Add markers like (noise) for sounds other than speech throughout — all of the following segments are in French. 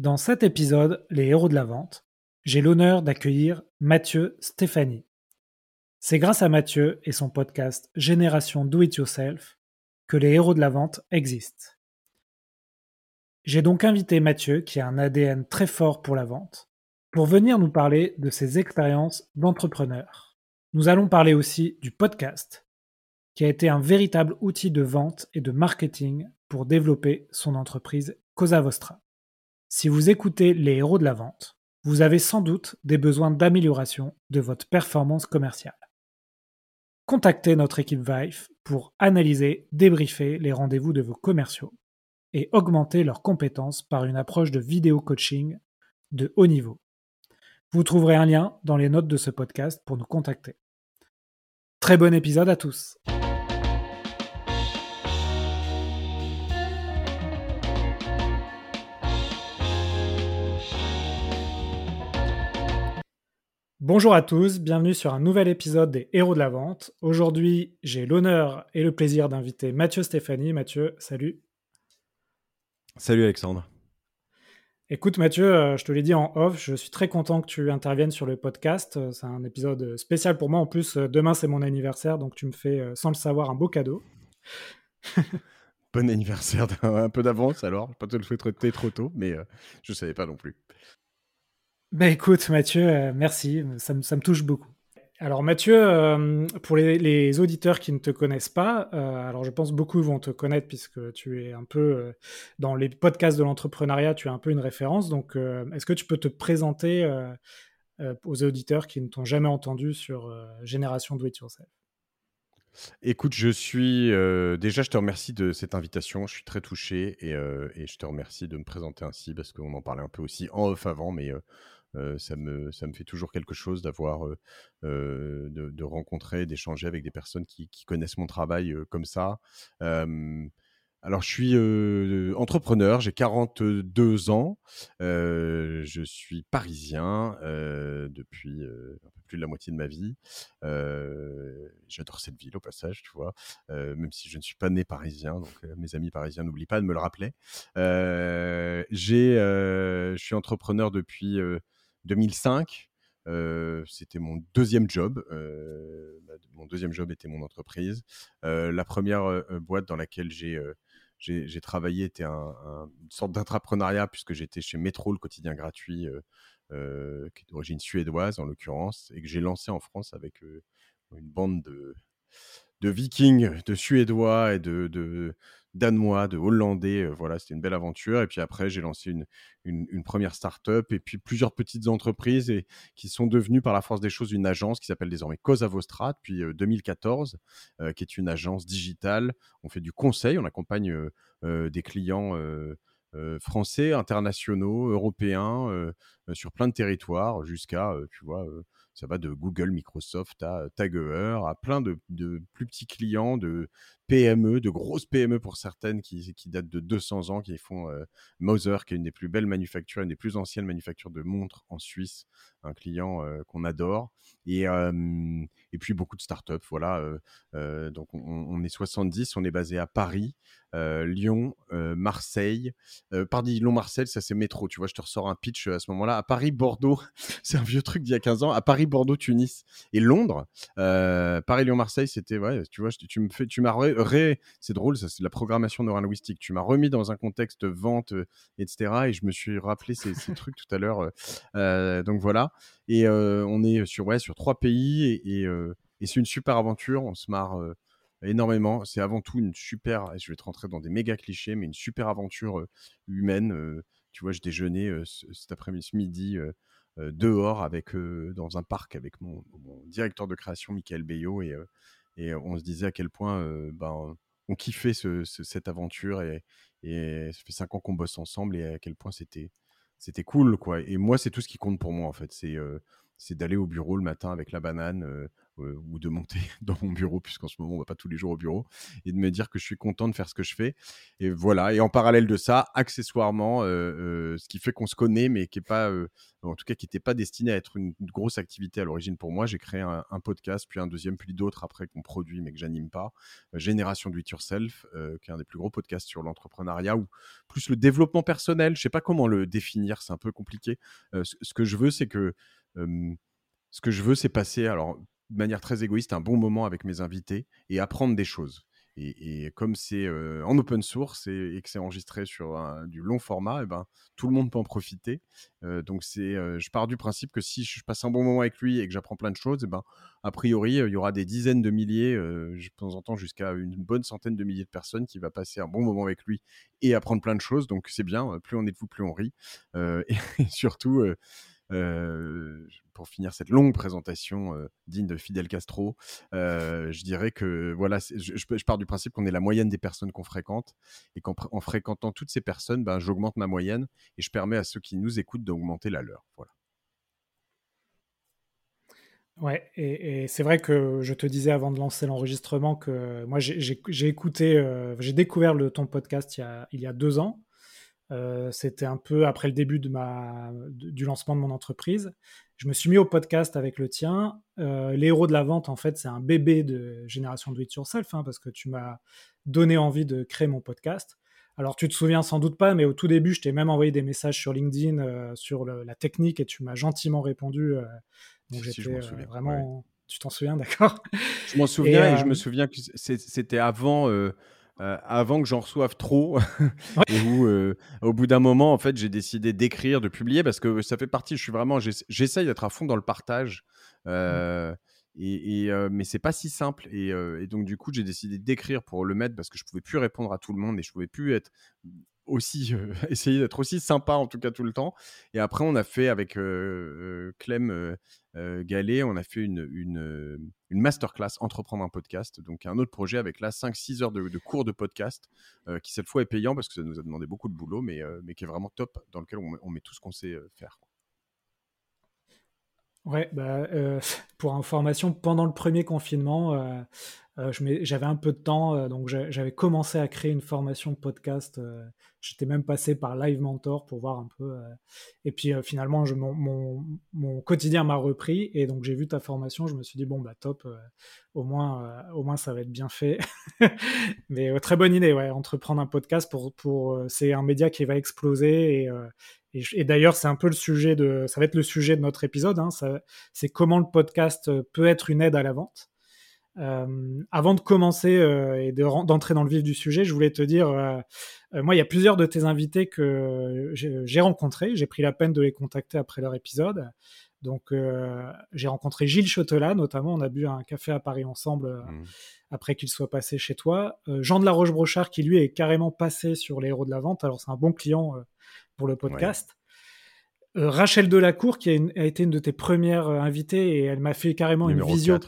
Dans cet épisode, Les héros de la vente, j'ai l'honneur d'accueillir Mathieu Stéphanie. C'est grâce à Mathieu et son podcast Génération Do It Yourself que les héros de la vente existent. J'ai donc invité Mathieu, qui a un ADN très fort pour la vente, pour venir nous parler de ses expériences d'entrepreneur. Nous allons parler aussi du podcast, qui a été un véritable outil de vente et de marketing pour développer son entreprise Cosa Vostra. Si vous écoutez les héros de la vente, vous avez sans doute des besoins d'amélioration de votre performance commerciale. Contactez notre équipe Vive pour analyser, débriefer les rendez-vous de vos commerciaux et augmenter leurs compétences par une approche de vidéo coaching de haut niveau. Vous trouverez un lien dans les notes de ce podcast pour nous contacter. Très bon épisode à tous. Bonjour à tous, bienvenue sur un nouvel épisode des Héros de la Vente. Aujourd'hui, j'ai l'honneur et le plaisir d'inviter Mathieu Stéphanie. Mathieu, salut. Salut Alexandre. Écoute Mathieu, euh, je te l'ai dit en off, je suis très content que tu interviennes sur le podcast. Euh, c'est un épisode spécial pour moi. En plus, euh, demain c'est mon anniversaire, donc tu me fais, sans le savoir, un beau cadeau. (laughs) bon anniversaire, un peu d'avance alors. Je ne pas te le souhaiter trop tôt, mais je ne savais pas non plus. Ben écoute Mathieu, euh, merci, ça me, touche beaucoup. Alors Mathieu, euh, pour les, auditeurs qui ne te connaissent pas, euh, alors je pense beaucoup vont te connaître puisque tu es un peu dans les podcasts de l'entrepreneuriat, tu es un peu une référence. Donc est-ce que tu peux te présenter aux auditeurs qui ne t'ont jamais entendu sur Génération Do It Yourself? Écoute, je suis déjà, je te remercie de cette invitation. Je suis très touché et, et je te remercie de me présenter ainsi parce qu'on en parlait un peu aussi en off avant, mais ça, me, fait toujours quelque chose d'avoir, de, rencontrer, d'échanger avec des personnes qui, connaissent mon travail comme ça. alors, je suis entrepreneur, j'ai 42 ans, je suis parisien depuis un peu plus de la moitié de ma vie. J'adore cette ville au passage, tu vois, même si je ne suis pas né parisien, donc mes amis parisiens n'oublient pas de me le rappeler. j'ai, je suis entrepreneur depuis 2005. c'était mon deuxième job. mon deuxième job était mon entreprise. la première boîte dans laquelle j'ai j'ai travaillé était un, une sorte d'intrapreneuriat puisque j'étais chez Métro, le quotidien gratuit, qui est d'origine suédoise en l'occurrence, et que j'ai lancé en France avec une bande de, de vikings, de suédois et de, danois, de hollandais. Euh, voilà, c'était une belle aventure. Et puis après, j'ai lancé une, une, première start-up et puis plusieurs petites entreprises et, qui sont devenues par la force des choses une agence qui s'appelle désormais Cosa Vostra depuis 2014, euh, euh, qui est une agence digitale. On fait du conseil, on accompagne des clients. français, internationaux, européens, sur plein de territoires, jusqu'à, tu vois, ça va de Google, Microsoft à Tagewer, à plein de, plus petits clients, de PME, de grosses PME pour certaines qui, datent de 200 ans, qui font euh, Moser, qui est une des plus belles manufactures, une des plus anciennes manufactures de montres en Suisse, un client euh, qu'on adore. Et, et puis beaucoup de startups, voilà. Euh, donc on, on, est 70, on est basé à Paris. Euh, Lyon, euh, Marseille. Euh, pardon, Lyon-Marseille, ça c'est métro, tu vois, je te ressors un pitch à ce moment-là. À Paris, Bordeaux, (laughs) c'est un vieux truc d'il y a 15 ans. À Paris, Bordeaux, Tunis et Londres. Paris, Lyon-Marseille, c'était, ouais, tu vois, tu me fais, tu m'as c'est drôle, ça c'est la programmation neurolinguistique. Tu m'as remis dans un contexte vente, etc. Et je me suis rappelé ces, trucs tout à l'heure. donc voilà. Et on est sur, ouais, sur trois pays et, et c'est une super aventure. On se marre énormément. C'est avant tout une super, je vais te rentrer dans des méga clichés, mais une super aventure humaine. tu vois, je déjeunais cet après-midi, midi, dehors, avec, dans un parc avec mon, directeur de création, Michael Beyo, et, on se disait à quel point ben, on kiffait cette aventure, et ça fait cinq ans qu'on bosse ensemble, et à quel point c'était c'était cool, quoi. Et moi, c'est tout ce qui compte pour moi, en fait. C'est c'est d'aller au bureau le matin avec la banane, ou de monter (laughs) dans mon bureau, puisqu'en ce moment, on va pas tous les jours au bureau, et de me dire que je suis content de faire ce que je fais. Et voilà. Et en parallèle de ça, accessoirement, ce qui fait qu'on se connaît, mais qui est pas, en n'était pas destiné à être une, grosse activité à l'origine pour moi, j'ai créé un, podcast, puis un deuxième, puis d'autres après qu'on produit, mais que j'anime pas. Génération Do It Yourself, qui est un des plus gros podcasts sur l'entrepreneuriat ou plus le développement personnel. Je sais pas comment le définir, c'est un peu compliqué. ce, que je veux, c'est que ce que je veux, c'est passer, alors de manière très égoïste, un bon moment avec mes invités et apprendre des choses. Et, comme c'est en open source et, que c'est enregistré sur du long format, et eh ben, tout le monde peut en profiter. donc c'est, je pars du principe que si je passe un bon moment avec lui et que j'apprends plein de choses, et eh ben, a priori, il y aura des dizaines de milliers, de temps en temps jusqu'à une bonne centaine de milliers de personnes qui va passer un bon moment avec lui et apprendre plein de choses. Donc c'est bien, plus on est de vous, plus on rit. (laughs) et, surtout, euh, pour finir cette longue présentation euh, digne de Fidel Castro, euh, je dirais que voilà, je, pars du principe qu'on est la moyenne des personnes qu'on fréquente et qu'en fréquentant toutes ces personnes, ben, j'augmente ma moyenne et je permets à ceux qui nous écoutent d'augmenter la leur. Voilà. Ouais, et, c'est vrai que je te disais avant de lancer l'enregistrement que moi j'ai écouté, j'ai découvert le, ton podcast il y a deux ans. Euh, c'était un peu après le début de ma, du lancement de mon entreprise. Je me suis mis au podcast avec le tien. Euh, les héros de la vente, en fait, c'est un bébé de Génération Do It Yourself, hein, parce que tu m'as donné envie de créer mon podcast. Alors, tu te souviens sans doute pas, mais au tout début, je t'ai même envoyé des messages sur LinkedIn euh, sur la technique et tu m'as gentiment répondu. donc, j'étais vraiment. Tu t'en souviens, d'accord? Je m'en souviens et, je me souviens que c'était avant euh, avant que j'en reçoive trop. (laughs) Et où euh, au bout d'un moment en fait j'ai décidé d'écrire de publier parce que ça fait partie je suis vraiment j'essaye d'être à fond dans le partage euh, et, et mais c'est pas si simple. Et, et donc du coup j'ai décidé d'écrire pour le mettre parce que je pouvais plus répondre à tout le monde et je pouvais plus être aussi (laughs) essayer d'être aussi sympa en tout cas tout le temps. Et après, on a fait avec Clem Gallet, on a fait une, une, masterclass Entreprendre un podcast. Donc, un autre projet avec là 5-6 heures de, cours de podcast qui cette fois est payant parce que ça nous a demandé beaucoup de boulot, mais, mais qui est vraiment top, dans lequel on, met tout ce qu'on sait faire. Ouais, bah, (laughs) pour information, pendant le premier confinement, euh, j'avais un peu de temps, euh, donc j'avais commencé à créer une formation podcast. Euh, j'étais même passé par Live Mentor pour voir un peu. et puis finalement, mon, quotidien m'a repris et donc j'ai vu ta formation. Je me suis dit bon bah top, au moins au moins ça va être bien fait. (laughs) Mais très bonne idée, ouais, entreprendre un podcast pour pour c'est un média qui va exploser et et, d'ailleurs, c'est un peu le sujet de, ça va être le sujet de notre épisode. Hein, c'est comment le podcast peut être une aide à la vente. Euh, avant de commencer euh, et d'entrer dans le vif du sujet, je voulais te dire, euh, moi, il y a plusieurs de tes invités que j'ai rencontrés. J'ai pris la peine de les contacter après leur épisode. Donc, j'ai rencontré Gilles Chotelat, notamment. On a bu un café à Paris ensemble mmh. après qu'il soit passé chez toi. Jean de la Roche-Brochard, qui lui est carrément passé sur les héros de la vente. Alors, c'est un bon client pour le podcast. Rachel Delacour, qui a, été une de tes premières invitées, et elle m'a fait carrément une visio.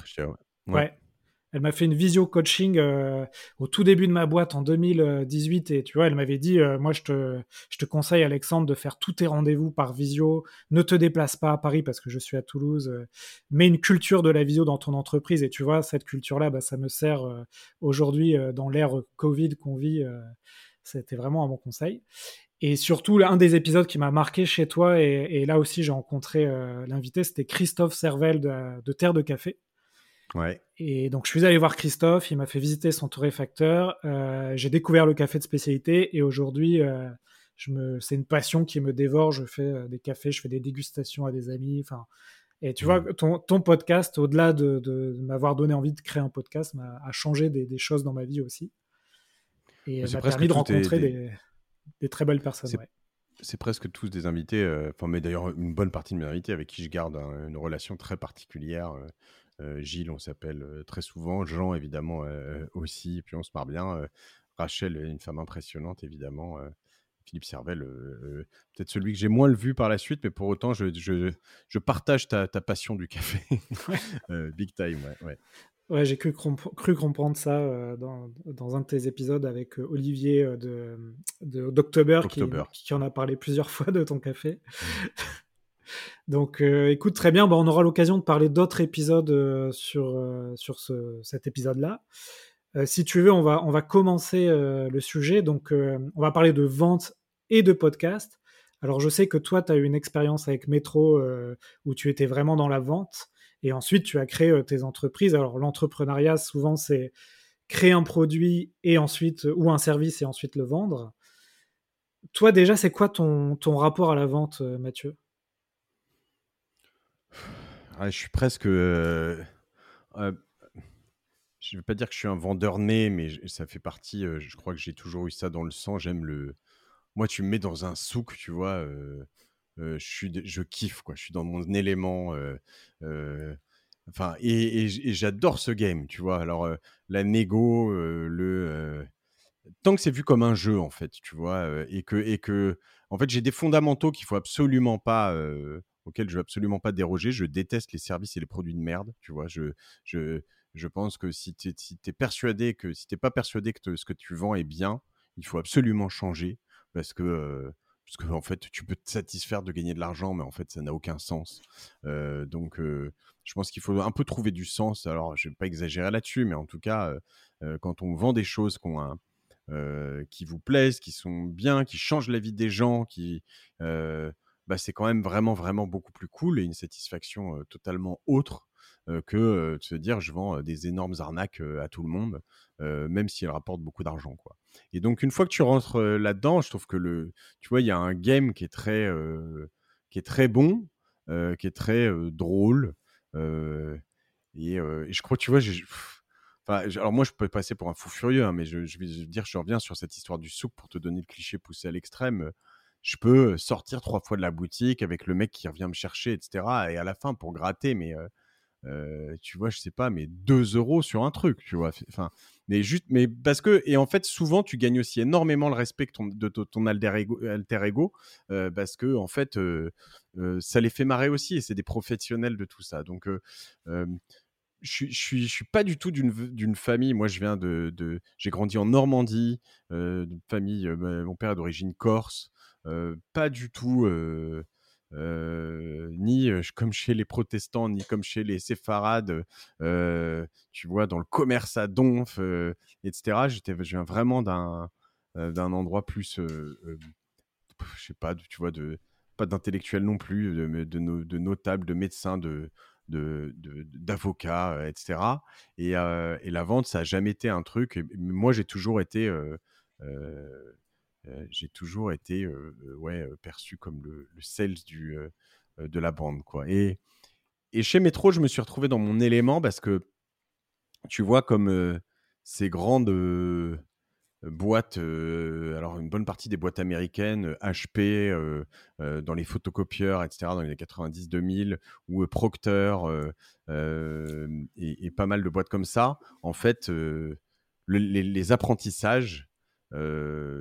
ouais. Elle m'a fait une visio coaching euh, au tout début de ma boîte en 2018 et tu vois, elle m'avait dit euh, moi je te je te conseille Alexandre de faire tous tes rendez-vous par visio, ne te déplace pas à Paris parce que je suis à Toulouse, euh, mets une culture de la visio dans ton entreprise et tu vois cette culture là bah, ça me sert aujourd'hui dans l'ère Covid qu'on vit c'était vraiment un bon conseil. Et surtout, un des épisodes qui m'a marqué chez toi, et, là aussi j'ai rencontré l'invité, c'était Christophe Servel de Terre de Café. Et donc, je suis allé voir Christophe, il m'a fait visiter son torréfacteur. Euh, j'ai découvert le café de spécialité et aujourd'hui, euh, me... c'est une passion qui me dévore. Je fais euh, des cafés, je fais des dégustations à des amis. Enfin, et tu vois, mmh. ton, ton podcast, au-delà de, de, m'avoir donné envie de créer un podcast, m'a a changé des, des, choses dans ma vie aussi. Et m'a permis de rencontrer des... Des, très belles personnes. C'est presque tous des invités, enfin, mais d'ailleurs une bonne partie de mes invités avec qui je garde une relation très particulière. Euh, Gilles, on s'appelle euh, très souvent. Jean, évidemment, euh, (laughs) aussi. Et puis on se marre bien. Rachel, une femme impressionnante, évidemment. Philippe Servel, peut-être celui que j'ai moins le vu par la suite, mais pour autant, je, je, partage ta, passion du café. (laughs) (laughs) big time, ouais. ouais. j'ai cru, cru, comprendre ça dans, dans, un de tes épisodes avec Olivier de, d'October, qui, qui, en a parlé plusieurs fois de ton café. Donc, écoute, très bien. Bon, on aura l'occasion de parler d'autres épisodes sur, sur ce, cet épisode-là. si tu veux, on va, commencer le sujet. Donc, on va parler de vente et de podcast. Alors, je sais que toi, tu as eu une expérience avec Metro où tu étais vraiment dans la vente. Et ensuite, tu as créé tes entreprises. Alors, l'entrepreneuriat, souvent, c'est créer un produit et ensuite, ou un service et ensuite le vendre. Toi, déjà, c'est quoi ton rapport à la vente, Mathieu? Je suis presque. Euh, euh, je ne vais pas dire que je suis un vendeur né, mais ça fait partie. Euh, je crois que j'ai toujours eu ça dans le sang. J'aime le. Moi, tu me mets dans un souk, tu vois. je, kiffe, quoi. Je suis dans mon élément. Enfin, et, j'adore ce game, tu vois. Alors, la négo, le. tant que c'est vu comme un jeu, en fait, tu vois, et que, et que, en fait, j'ai des fondamentaux qu'il faut absolument pas auquel je veux absolument pas déroger. Je déteste les services et les produits de merde. Tu vois, je, je, je pense que si tu es, persuadé que si t'es pas persuadé que ce que tu vends est bien, il faut absolument changer parce que parce que en fait tu peux te satisfaire de gagner de l'argent, mais en fait ça n'a aucun sens. donc je pense qu'il faut un peu trouver du sens. Alors je vais pas exagérer là-dessus, mais en tout cas quand on vend des choses qu'on qui vous plaisent, qui sont bien, qui changent la vie des gens, qui bah, c'est quand même vraiment, vraiment beaucoup plus cool et une satisfaction totalement autre que de se dire je vends des énormes arnaques à tout le monde, même si elles rapportent beaucoup d'argent. quoi. Et donc, une fois que tu rentres là-dedans, je trouve que le, tu vois, il y a un game qui est très, qui est très bon, qui est très drôle. Et, je crois, tu vois, alors moi, je peux passer pour un fou furieux, hein, mais je, je, vais dire, je reviens sur cette histoire du souk pour te donner le cliché poussé à l'extrême je peux sortir trois fois de la boutique avec le mec qui revient me chercher, etc. Et à la fin, pour gratter, mais tu vois, je sais pas, mais 2 euros sur un truc, tu vois. Enfin, mais juste, mais parce que, et en fait, souvent, tu gagnes aussi énormément le respect de ton alter ego, alter ego parce que, en fait, ça les fait marrer aussi et c'est des professionnels de tout ça. Donc, je, je, suis, pas du tout d'une famille. Moi, je viens de, j'ai grandi en Normandie, d'une famille. mon père est d'origine corse pas du tout. ni comme chez les protestants, ni comme chez les séfarades, tu vois, dans le commerce à donf, etc. J'étais, je viens vraiment d'un d'un endroit plus, je sais pas, tu vois, pas d'intellectuels non plus, de, de, notables, de médecins, de d'avocats, etc. Et, la vente, ça a jamais été un truc. moi, j'ai toujours été j'ai toujours été perçu comme le, sales du, de la bande. Quoi. Et, chez Metro, je me suis retrouvé dans mon élément parce que tu vois comme ces grandes boîtes, alors une bonne partie des boîtes américaines, HP, dans les photocopieurs, etc., dans les années 90-2000, ou Procter, et, pas mal de boîtes comme ça, en fait, les, apprentissages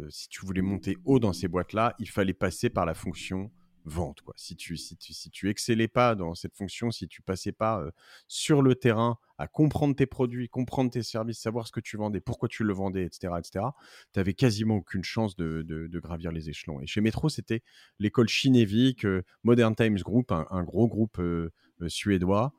si tu voulais monter haut dans ces boîtes-là, il fallait passer par la fonction vente. Si, tu, si, tu, si tu excellais pas dans cette fonction, si tu passais pas sur le terrain à comprendre tes produits, comprendre tes services, savoir ce que tu vendais, pourquoi tu le vendais, etc., etc., tu avais quasiment aucune chance de, de, gravir les échelons. Et chez Metro, c'était l'école Chinévique, euh, Modern Times Group, un, gros groupe suédois.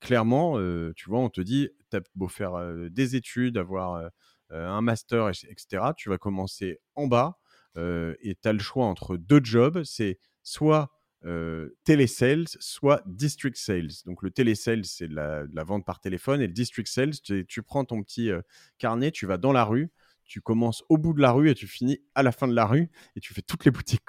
clairement, tu vois, on te dit, tu as beau faire des études, avoir un master, etc., tu vas commencer en bas euh, et tu as le choix entre deux jobs. C'est soit euh, télésales, soit district sales. Donc le télésales, c'est la, la, vente par téléphone et le district sales, tu, tu prends ton petit carnet, tu vas dans la rue, tu commences au bout de la rue et tu finis à la fin de la rue et tu fais toutes les boutiques.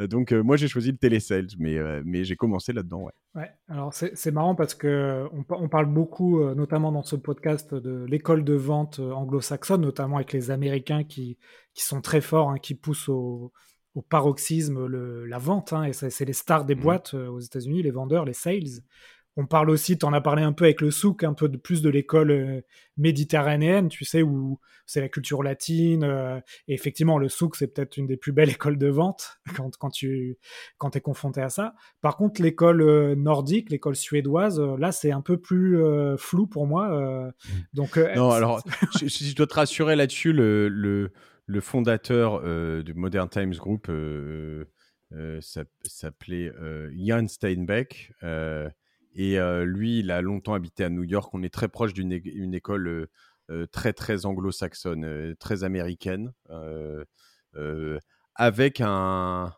Euh, donc, euh, moi, j'ai choisi le télésales, mais, euh, mais j'ai commencé là-dedans. Ouais. ouais. alors c'est marrant parce que on, parle beaucoup, notamment dans ce podcast, de l'école de vente anglo-saxonne, notamment avec les Américains qui, qui sont très forts, hein, qui poussent au, au paroxysme le, la vente. Hein, et c'est les stars des mmh. boîtes aux États-Unis, les vendeurs, les sales. On parle aussi, tu en as parlé un peu avec le souk, un peu de, plus de l'école euh, méditerranéenne, tu sais, où c'est la culture latine. Euh, et effectivement, le souk, c'est peut-être une des plus belles (laughs) écoles de vente (laughs) quand, quand tu quand es confronté à ça. Par contre, l'école euh, nordique, l'école suédoise, là, c'est un peu plus flou pour moi. donc, non, (laughs) alors, si je, dois te rassurer là-dessus, le, le, le, fondateur du Modern Times Group s'appelait Jan Steinbeck. Et lui, il a longtemps habité à New York. On est très proche d'une école très, très anglo-saxonne, très américaine, avec un,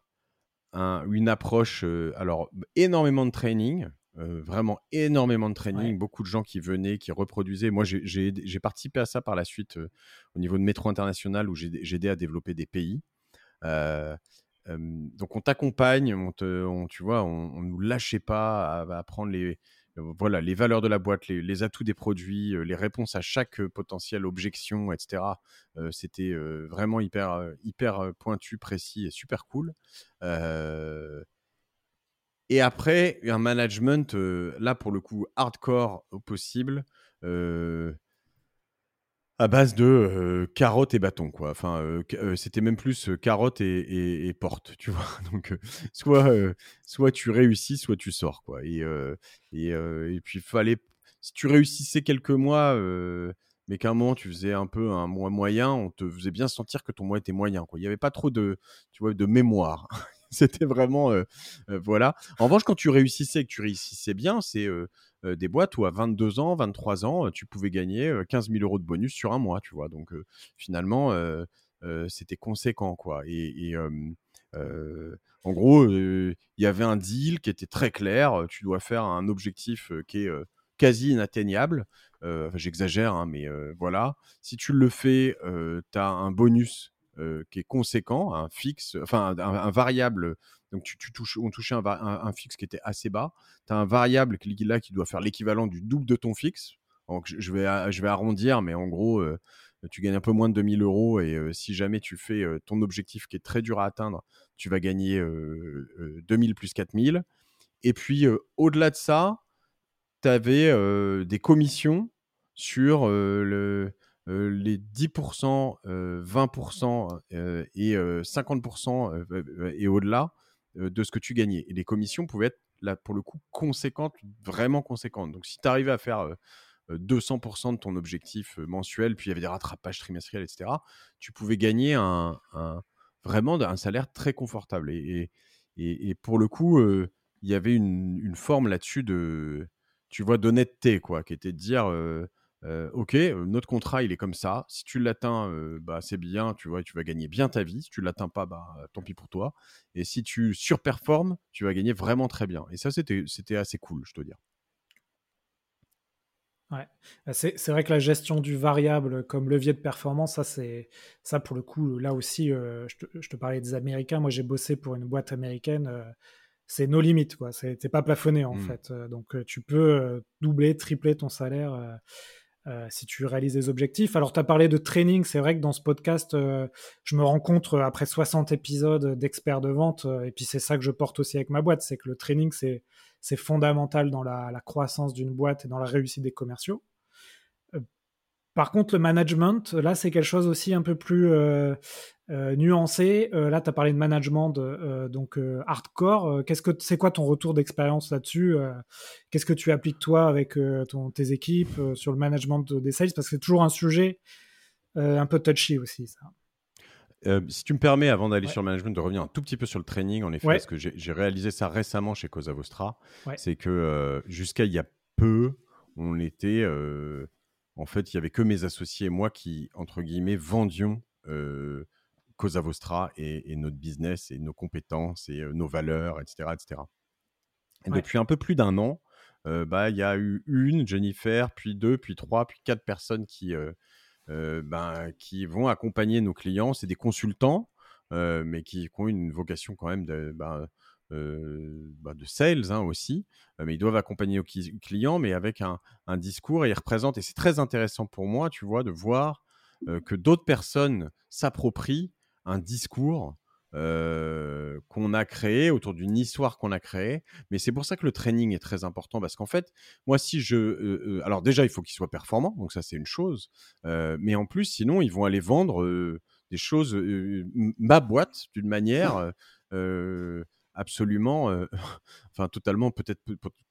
une approche, alors énormément de training, vraiment énormément de training, beaucoup de gens qui venaient, qui reproduisaient. Moi, j'ai participé à ça par la suite au niveau de Métro International où j'ai aidé à développer des pays. Donc on t'accompagne, on tu vois, on, ne nous lâchait pas à, apprendre les, voilà, les valeurs de la boîte, les, atouts des produits, les réponses à chaque potentielle objection, etc. C'était vraiment hyper, hyper pointu, précis et super cool. Et après, un management, là pour le coup, hardcore au possible, à base de carottes et bâtons, quoi. Enfin, c'était même plus carottes et, et, porte, tu (laughs) vois. Donc, soit, soit tu réussis, soit tu sors, quoi. Et, et, puis, fallait, si tu réussissais quelques mois, mais qu'à un moment tu faisais un peu un mois moyen, on te faisait bien sentir que ton mois était moyen, quoi. Il n'y avait pas trop de, tu vois, de mémoire. (laughs) C'était vraiment. Euh, euh, voilà. En revanche, quand tu réussissais et que tu réussissais bien, c'est euh, des boîtes où à 22 ans, 23 ans, tu pouvais gagner 15 000 euros de bonus sur un mois, tu vois? Donc finalement, c'était conséquent, quoi. Et. en gros, il y avait un deal qui était très clair. Tu dois faire un objectif qui est quasi inatteignable. J'exagère, hein, mais voilà. Si tu le fais, tu as un bonus euh, qui est conséquent, un fixe, enfin un, variable. Donc tu, touches, on touchait un, fixe qui était assez bas. Tu as un variable qui, là qui doit faire l'équivalent du double de ton fixe. Donc je vais, arrondir, mais en gros, euh, tu gagnes un peu moins de 2000 euros et euh, si jamais tu fais ton objectif qui est très dur à atteindre, tu vas gagner 2000 plus 4000. Et puis au-delà de ça, tu avais des commissions sur le, euh, les 10%, 20% euh, et 50% euh, et au-delà de ce que tu gagnais. Et les commissions pouvaient être, là, pour le coup, conséquentes, vraiment conséquentes. Donc, si tu arrivais à faire 200% de ton objectif mensuel, puis il y avait des rattrapages trimestriels, etc., tu pouvais gagner un, vraiment un salaire très confortable. Et, et, pour le coup, il y avait une, une forme là-dessus de, tu vois, d'honnêteté, quoi, qui était de dire ok, notre contrat, il est comme ça. Si tu l'atteins, bah, c'est bien, tu vois, tu vas gagner bien ta vie. Si tu l'atteins pas, bah, tant pis pour toi. Et si tu surperformes, tu vas gagner vraiment très bien. Et ça, c'était, c'était assez cool, je te dire. Ouais. Bah, c'est, vrai que la gestion du variable comme levier de performance, ça, c'est, ça pour le coup, là aussi, je te, parlais des Américains. Moi, j'ai bossé pour une boîte américaine. c'est nos limites, quoi. C'est, pas plafonné, en mmh. fait. Donc, tu peux doubler, tripler ton salaire euh, si tu réalises des objectifs. Alors, tu as parlé de training. C'est vrai que dans ce podcast, euh, je me rends compte, euh, après 60 épisodes d'experts de vente, et puis c'est ça que je porte aussi avec ma boîte, c'est que le training, c'est fondamental dans la croissance d'une boîte et dans la réussite des commerciaux. Par contre, le management, là, c'est quelque chose aussi un peu plus euh, euh, nuancé. Euh, là, tu as parlé de management donc hardcore. Qu'est-ce que c'est quoi ton retour d'expérience là-dessus Qu'est-ce que tu appliques toi avec ton, tes équipes sur le management des sales? Parce que c'est toujours un sujet un peu touchy aussi, ça. si tu me permets, avant d'aller sur le management, de revenir un tout petit peu sur le training, en effet, parce que j'ai réalisé ça récemment chez Cosa Vostra, c'est que jusqu'à il y a peu, on était en fait, il y avait que mes associés et moi qui, entre guillemets, vendions euh, Cosa Vostra et, notre business et nos compétences et nos valeurs, etc. etc. Et depuis un peu plus d'un an, bah, il y a eu une, Jennifer, puis deux, puis trois, puis quatre personnes qui, ben, qui vont accompagner nos clients. C'est des consultants, mais qui, ont une vocation quand même de, euh, bah, de sales hein, aussi, euh, mais ils doivent accompagner aux clients, mais avec un, discours et ils représentent, et c'est très intéressant pour moi, tu vois, de voir euh, que d'autres personnes s'approprient un discours qu'on a créé autour d'une histoire qu'on a créée. Mais c'est pour ça que le training est très important parce qu'en fait, moi, si je. alors, déjà, il faut qu'il soit performant, donc ça, c'est une chose. mais en plus, sinon, ils vont aller vendre des choses, ma boîte, d'une manière (laughs) absolument, (laughs) enfin totalement peut-être,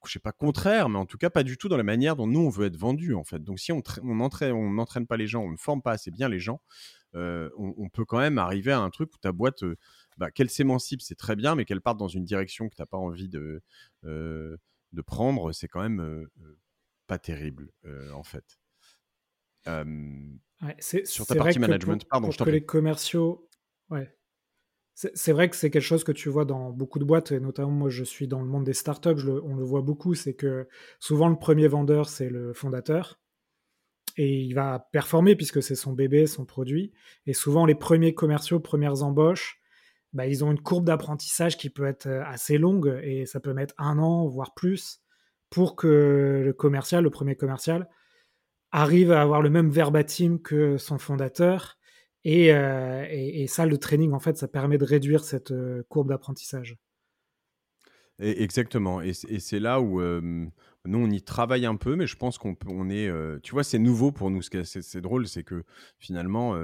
je sais pas contraire, mais en tout cas pas du tout dans la manière dont nous on veut être vendu en fait. Donc si on n'entraîne on n'entraîne pas les gens, on ne forme pas assez bien les gens, euh, on, peut quand même arriver à un truc où ta boîte, euh, bah, qu'elles s'émancipent, c'est très bien, mais qu'elles partent dans une direction que tu n'as pas envie de, de prendre, c'est quand même pas terrible, en fait. sur ta partie management, pardon, je que les commerciaux, ouais. C'est vrai que c'est quelque chose que tu vois dans beaucoup de boîtes, et notamment moi je suis dans le monde des startups, on le voit beaucoup, c'est que souvent le premier vendeur c'est le fondateur, et il va performer puisque c'est son bébé, son produit, et souvent les premiers commerciaux, premières embauches, bah, ils ont une courbe d'apprentissage qui peut être euh, assez longue, et ça peut mettre un an, voire plus, pour que le commercial, le premier commercial, arrive à avoir le même verbatim que son fondateur, euh, et, ça, le training, en fait, ça permet de réduire cette euh, courbe d'apprentissage. Exactement. Et, c'est là où nous, on y travaille un peu, mais je pense qu'on on est. Euh, tu vois, c'est nouveau pour nous. Ce qui c'est drôle, c'est que finalement,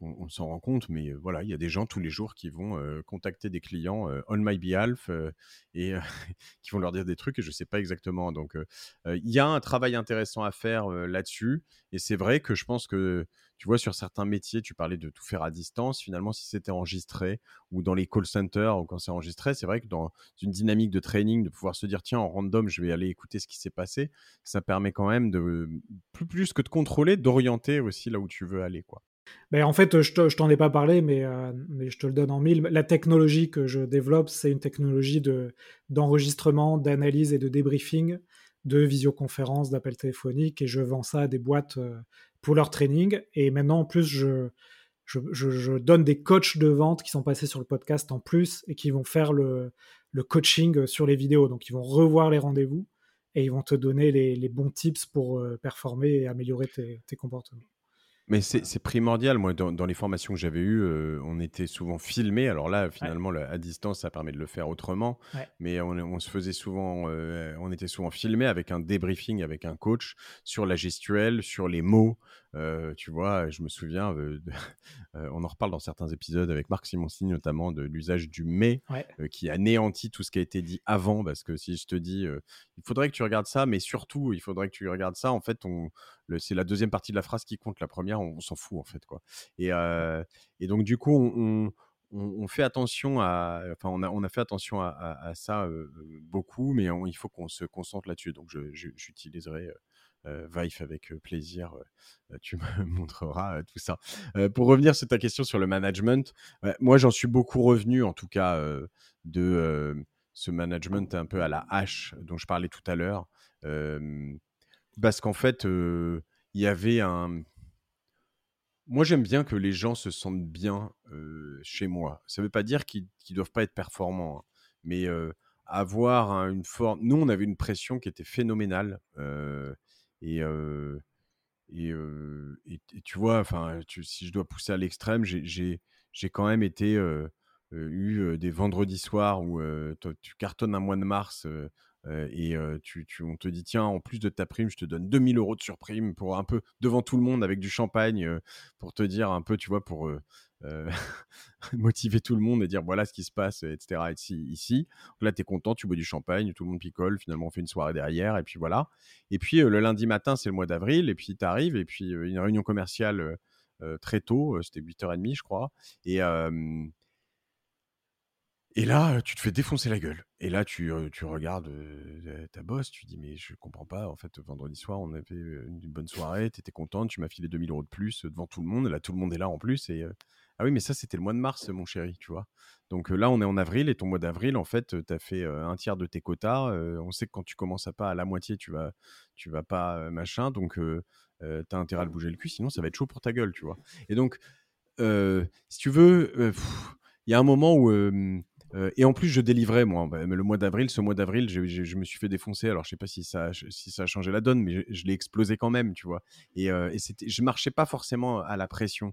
on, s'en rend compte, mais voilà, il y a des gens tous les jours qui vont contacter des clients on my behalf et (laughs) qui vont leur dire des trucs et je ne sais pas exactement. Donc, il y a un travail intéressant à faire là-dessus. Et c'est vrai que je pense que tu vois, sur certains métiers, tu parlais de tout faire à distance. Finalement, si c'était enregistré ou dans les call centers ou quand c'est enregistré, c'est vrai que dans une dynamique de training, de pouvoir se dire, tiens, en random, je vais aller écouter ce qui s'est passé, ça permet quand même de, plus, que de contrôler, d'orienter aussi là où tu veux aller. Ben, en fait, je t'en ai pas parlé, mais, euh, mais, je te le donne en mille. La technologie que je développe, c'est une technologie d'enregistrement, d'analyse et de débriefing de visioconférences, d'appels téléphoniques, et je vends ça à des boîtes euh, leur training. Et maintenant, en plus, je, je, donne des coachs de vente qui sont passés sur le podcast en plus et qui vont faire le, le coaching sur les vidéos. Donc, ils vont revoir les rendez-vous et ils vont te donner les, bons tips pour euh, performer et améliorer tes, comportements. Mais c'est primordial. Moi, dans, les formations que j'avais eues, euh, on était souvent filmé. Alors là, finalement, à distance, ça permet de le faire autrement. Mais on, se faisait souvent, euh, on était souvent filmé avec un débriefing avec un coach sur la gestuelle, sur les mots, euh, tu vois, je me souviens, euh, (laughs) euh, on en reparle dans certains épisodes avec Marc Simoncini notamment de l'usage du mais qui anéantit tout ce qui a été dit avant. Parce que si je te dis, il faudrait que tu regardes ça, mais surtout, il faudrait que tu regardes ça, en fait, c'est la deuxième partie de la phrase qui compte. La première, on, s'en fout, en fait. Quoi. Et, et donc, du coup, on, fait attention à, enfin, on a, on a fait attention à, ça beaucoup, mais il faut qu'on se concentre là-dessus. Donc, j'utiliserai euh, Vive avec euh, plaisir, euh, tu me (laughs) montreras tout ça. pour revenir sur ta question sur le management, moi j'en suis beaucoup revenu en tout cas de ce management un peu à la hache dont je parlais tout à l'heure. parce qu'en fait, il y avait un. Moi, j'aime bien que les gens se sentent bien chez moi. Ça ne veut pas dire qu'ils ne doivent pas être performants, hein, mais avoir une forme. Nous, on avait une pression qui était phénoménale. Et, et, tu vois, enfin, si je dois pousser à l'extrême, j'ai quand même été eu des vendredis soirs où tu cartonnes un mois de mars et tu, tu, on te dit tiens en plus de ta prime je te donne 2000 euros de surprime pour un peu devant tout le monde avec du champagne pour te dire un peu tu vois pour euh, (laughs) motiver tout le monde et dire voilà ce qui se passe, etc. Ici, là, tu es content, tu bois du champagne, tout le monde picole, finalement, on fait une soirée derrière, et puis voilà. Et puis, euh, le lundi matin, c'est le mois d'avril, et puis tu arrives, et puis euh, une réunion commerciale très tôt, c'était 8h30, je crois. Et. Et là, tu te fais défoncer la gueule. Et là, tu, tu regardes ta boss, tu dis, mais je comprends pas. En fait, vendredi soir, on avait une bonne soirée, tu étais contente, tu m'as filé 2000 euros de plus devant tout le monde. Là, tout le monde est là en plus. Et ah oui, mais ça, c'était le mois de mars, mon chéri, tu vois. Donc là, on est en avril et ton mois d'avril, en fait, tu as fait un tiers de tes quotas. on sait que quand tu commences à pas à la moitié, tu vas, tu vas pas machin. Donc, tu as intérêt à le bouger le cul, sinon ça va être chaud pour ta gueule, tu vois. Et donc, si tu veux, il y a un moment où. Et en plus, je délivrais, moi. Bah, le mois d'avril, ce mois d'avril, je, me suis fait défoncer. Alors, je sais pas si ça, a changé la donne, mais je, l'ai explosé quand même, tu vois. Et, et je marchais pas forcément à la pression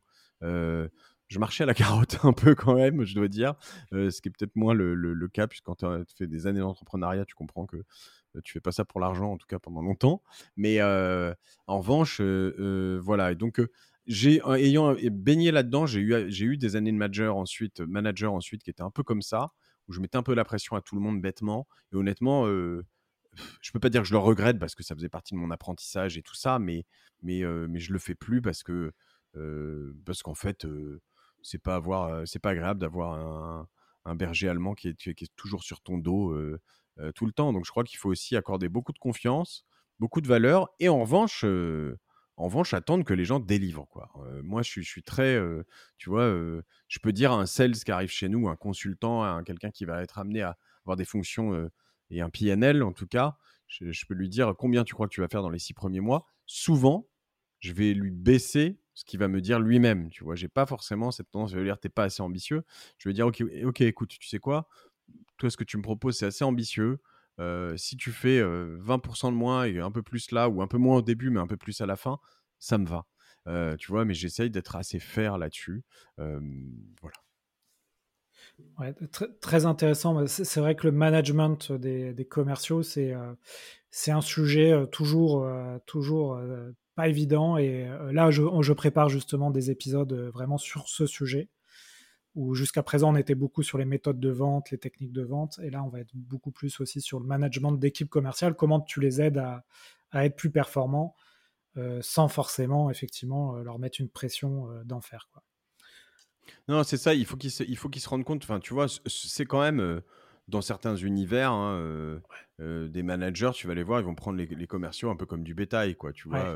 je marchais à la (laughs) carotte un peu quand même, je dois dire, euh, ce qui est peut-être moins le, cas, puisque quand tu as fait des années d'entrepreneuriat, tu comprends que euh, tu fais pas ça pour l'argent, en tout cas pendant longtemps. Mais euh, en revanche, voilà. Et donc, j'ai, ayant baigné là-dedans, j'ai eu, j'ai eu des années de manager ensuite, manager ensuite, qui étaient un peu comme ça, où je mettais un peu la pression à tout le monde bêtement. Et honnêtement, je peux pas dire que je le regrette parce que ça faisait partie de mon apprentissage et tout ça, mais, mais, mais je le fais plus parce que, parce qu'en fait, c'est pas avoir, c'est pas agréable d'avoir un, un, berger allemand qui est, qui est, toujours sur ton dos tout le temps. Donc je crois qu'il faut aussi accorder beaucoup de confiance, beaucoup de valeur, et en revanche, en revanche, attendre que les gens délivrent. Quoi. moi, je suis, très, tu vois, je peux dire à un sales qui arrive chez nous, un consultant, un, quelqu'un qui va être amené à avoir des fonctions et un PNL en tout cas, je, je, peux lui dire combien tu crois que tu vas faire dans les six premiers mois. Souvent, je vais lui baisser ce qu'il va me dire lui-même. Tu vois, j'ai pas forcément cette tendance à lui dire t'es pas assez ambitieux. Je vais dire ok, ok, écoute, tu sais quoi, toi ce que tu me proposes c'est assez ambitieux. Si tu fais 20% de moins et un peu plus là ou un peu moins au début mais un peu plus à la fin, ça me va. Tu vois, mais j'essaye d'être assez fair là-dessus. voilà. Ouais, très, intéressant. C'est vrai que le management des, des commerciaux, c'est c'est un sujet toujours, toujours pas évident. Et là, je, je, prépare justement des épisodes vraiment sur ce sujet, où jusqu'à présent, on était beaucoup sur les méthodes de vente, les techniques de vente. Et là, on va être beaucoup plus aussi sur le management d'équipes commerciales, comment tu les aides à, à être plus performants, sans forcément, effectivement, leur mettre une pression d'enfer. Quoi. Non, c'est ça, il faut qu'ils se, il faut qu'ils se rendent compte. Enfin, tu vois, c'est quand même dans certains univers, hein, des managers, tu vas les voir, ils vont prendre les, commerciaux un peu comme du bétail, quoi. Tu vois,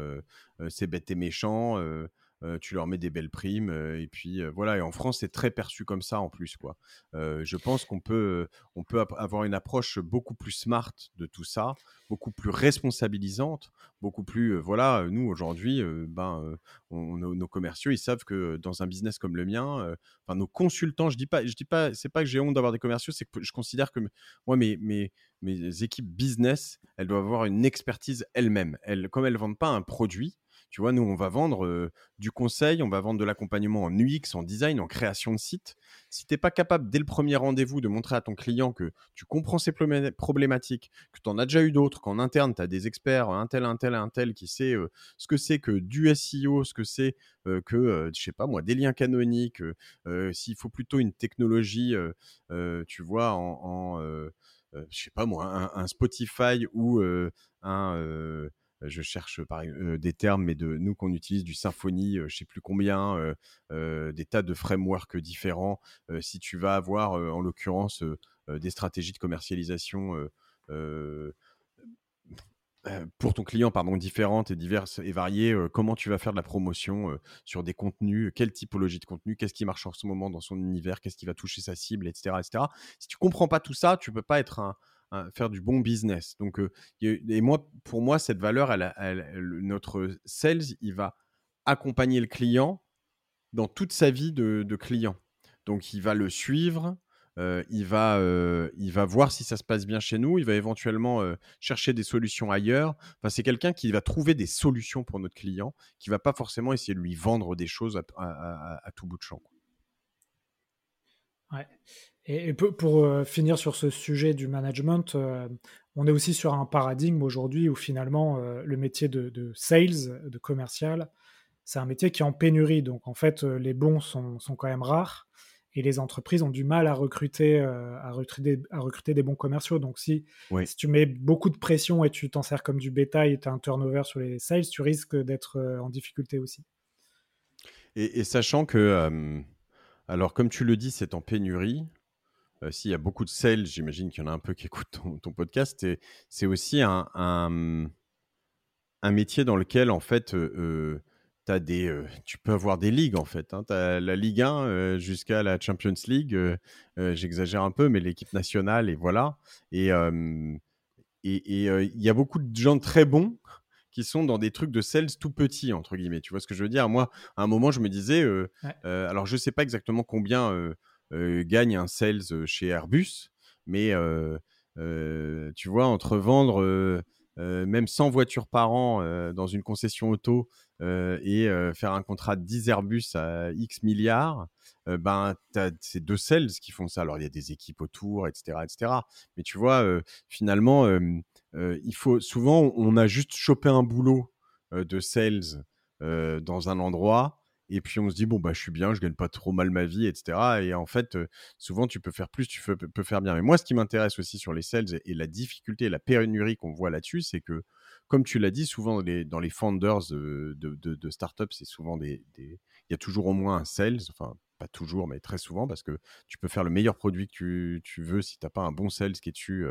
c'est bête et méchant. Tu leur mets des belles primes et puis voilà et en France c'est très perçu comme ça en plus quoi. Je pense qu'on peut on peut avoir une approche beaucoup plus smart de tout ça beaucoup plus responsabilisante beaucoup plus voilà nous aujourd'hui ben nos commerciaux ils savent que dans un business comme le mien enfin nos consultants je dis pas je dis pas c'est pas que j'ai honte d'avoir des commerciaux c'est que je considère que moi mes, mes mes équipes business elles doivent avoir une expertise elles-mêmes. Elles comme elles vendent pas un produit tu vois, nous, on va vendre du conseil, on va vendre de l'accompagnement en UX, en design, en création de site. Si tu n'es pas capable, dès le premier rendez-vous, de montrer à ton client que tu comprends ses problématiques, que tu en as déjà eu d'autres, qu'en interne, tu as des experts, un tel, un tel, un tel, qui sait ce que c'est que du SEO, ce que c'est que, je sais pas moi, des liens canoniques, s'il faut plutôt une technologie, tu vois, en, je sais pas moi, un Spotify ou un je cherche par, des termes, mais de nous qu'on utilise du Symfony, je sais plus combien, des tas de frameworks différents. si tu vas avoir, en l'occurrence, des stratégies de commercialisation pour ton client, pardon, différentes et diverses et variées, comment tu vas faire de la promotion sur des contenus, quelle typologie de contenu, qu'est-ce qui marche en ce moment dans son univers, qu'est-ce qui va toucher sa cible, etc., etc. Si tu comprends pas tout ça, tu peux pas être un, faire du bon business. Donc, et moi, pour moi, cette valeur, notre sales, il va accompagner le client dans toute sa vie de, client. Donc, il va le suivre, il, va, il va voir si ça se passe bien chez nous, il va éventuellement chercher des solutions ailleurs. Enfin, c'est quelqu'un qui va trouver des solutions pour notre client, qui va pas forcément essayer de lui vendre des choses à, tout bout de champ. Ouais. Et, pour euh, finir sur ce sujet du management, euh, on est aussi sur un paradigme aujourd'hui où finalement euh, le métier de, sales, de commercial, c'est un métier qui est en pénurie. Donc en fait, les bons sont, quand même rares et les entreprises ont du mal à recruter, à recruter, à recruter des bons commerciaux. Donc si, si tu mets beaucoup de pression et tu t'en sers comme du bétail et tu as un turnover sur les sales, tu risques d'être en difficulté aussi. Et, sachant que, alors comme tu le dis, c'est en pénurie, euh, s'il y a beaucoup de sales, j'imagine qu'il y en a un peu qui (laughs) écoutent ton, podcast, c'est aussi un, un, métier dans lequel, en fait, euh, as des, tu peux avoir des ligues, en fait. Hein. Tu as la Ligue 1 jusqu'à la Champions League. J'exagère un peu, mais l'équipe nationale, et voilà. Et il et, y a beaucoup de gens très bons qui sont dans des trucs de sales tout petits, entre guillemets. Tu vois ce que je veux dire? Moi, à un moment, je me disais, alors je ne sais pas exactement combien gagne un sales chez Airbus, mais tu vois, entre vendre même 100 voitures par an dans une concession auto et faire un contrat de 10 Airbus à X milliards, ben, c'est deux sales qui font ça. Alors, il y a des équipes autour, etc. etc. Mais tu vois, finalement, il faut souvent, on a juste chopé un boulot de sales dans un endroit et puis on se dit bon bah je suis bien, je gagne pas trop mal ma vie, etc. Et en fait, souvent tu peux faire plus, tu peux, faire bien. Mais moi, ce qui m'intéresse aussi sur les sales et, la difficulté, la pénurie qu'on voit là-dessus, c'est que comme tu l'as dit, souvent dans les founders de, de, startups, c'est souvent des, il y a toujours au moins un sales, enfin pas toujours, mais très souvent, parce que tu peux faire le meilleur produit que tu, veux, si tu n'as pas un bon sales qui est dessus,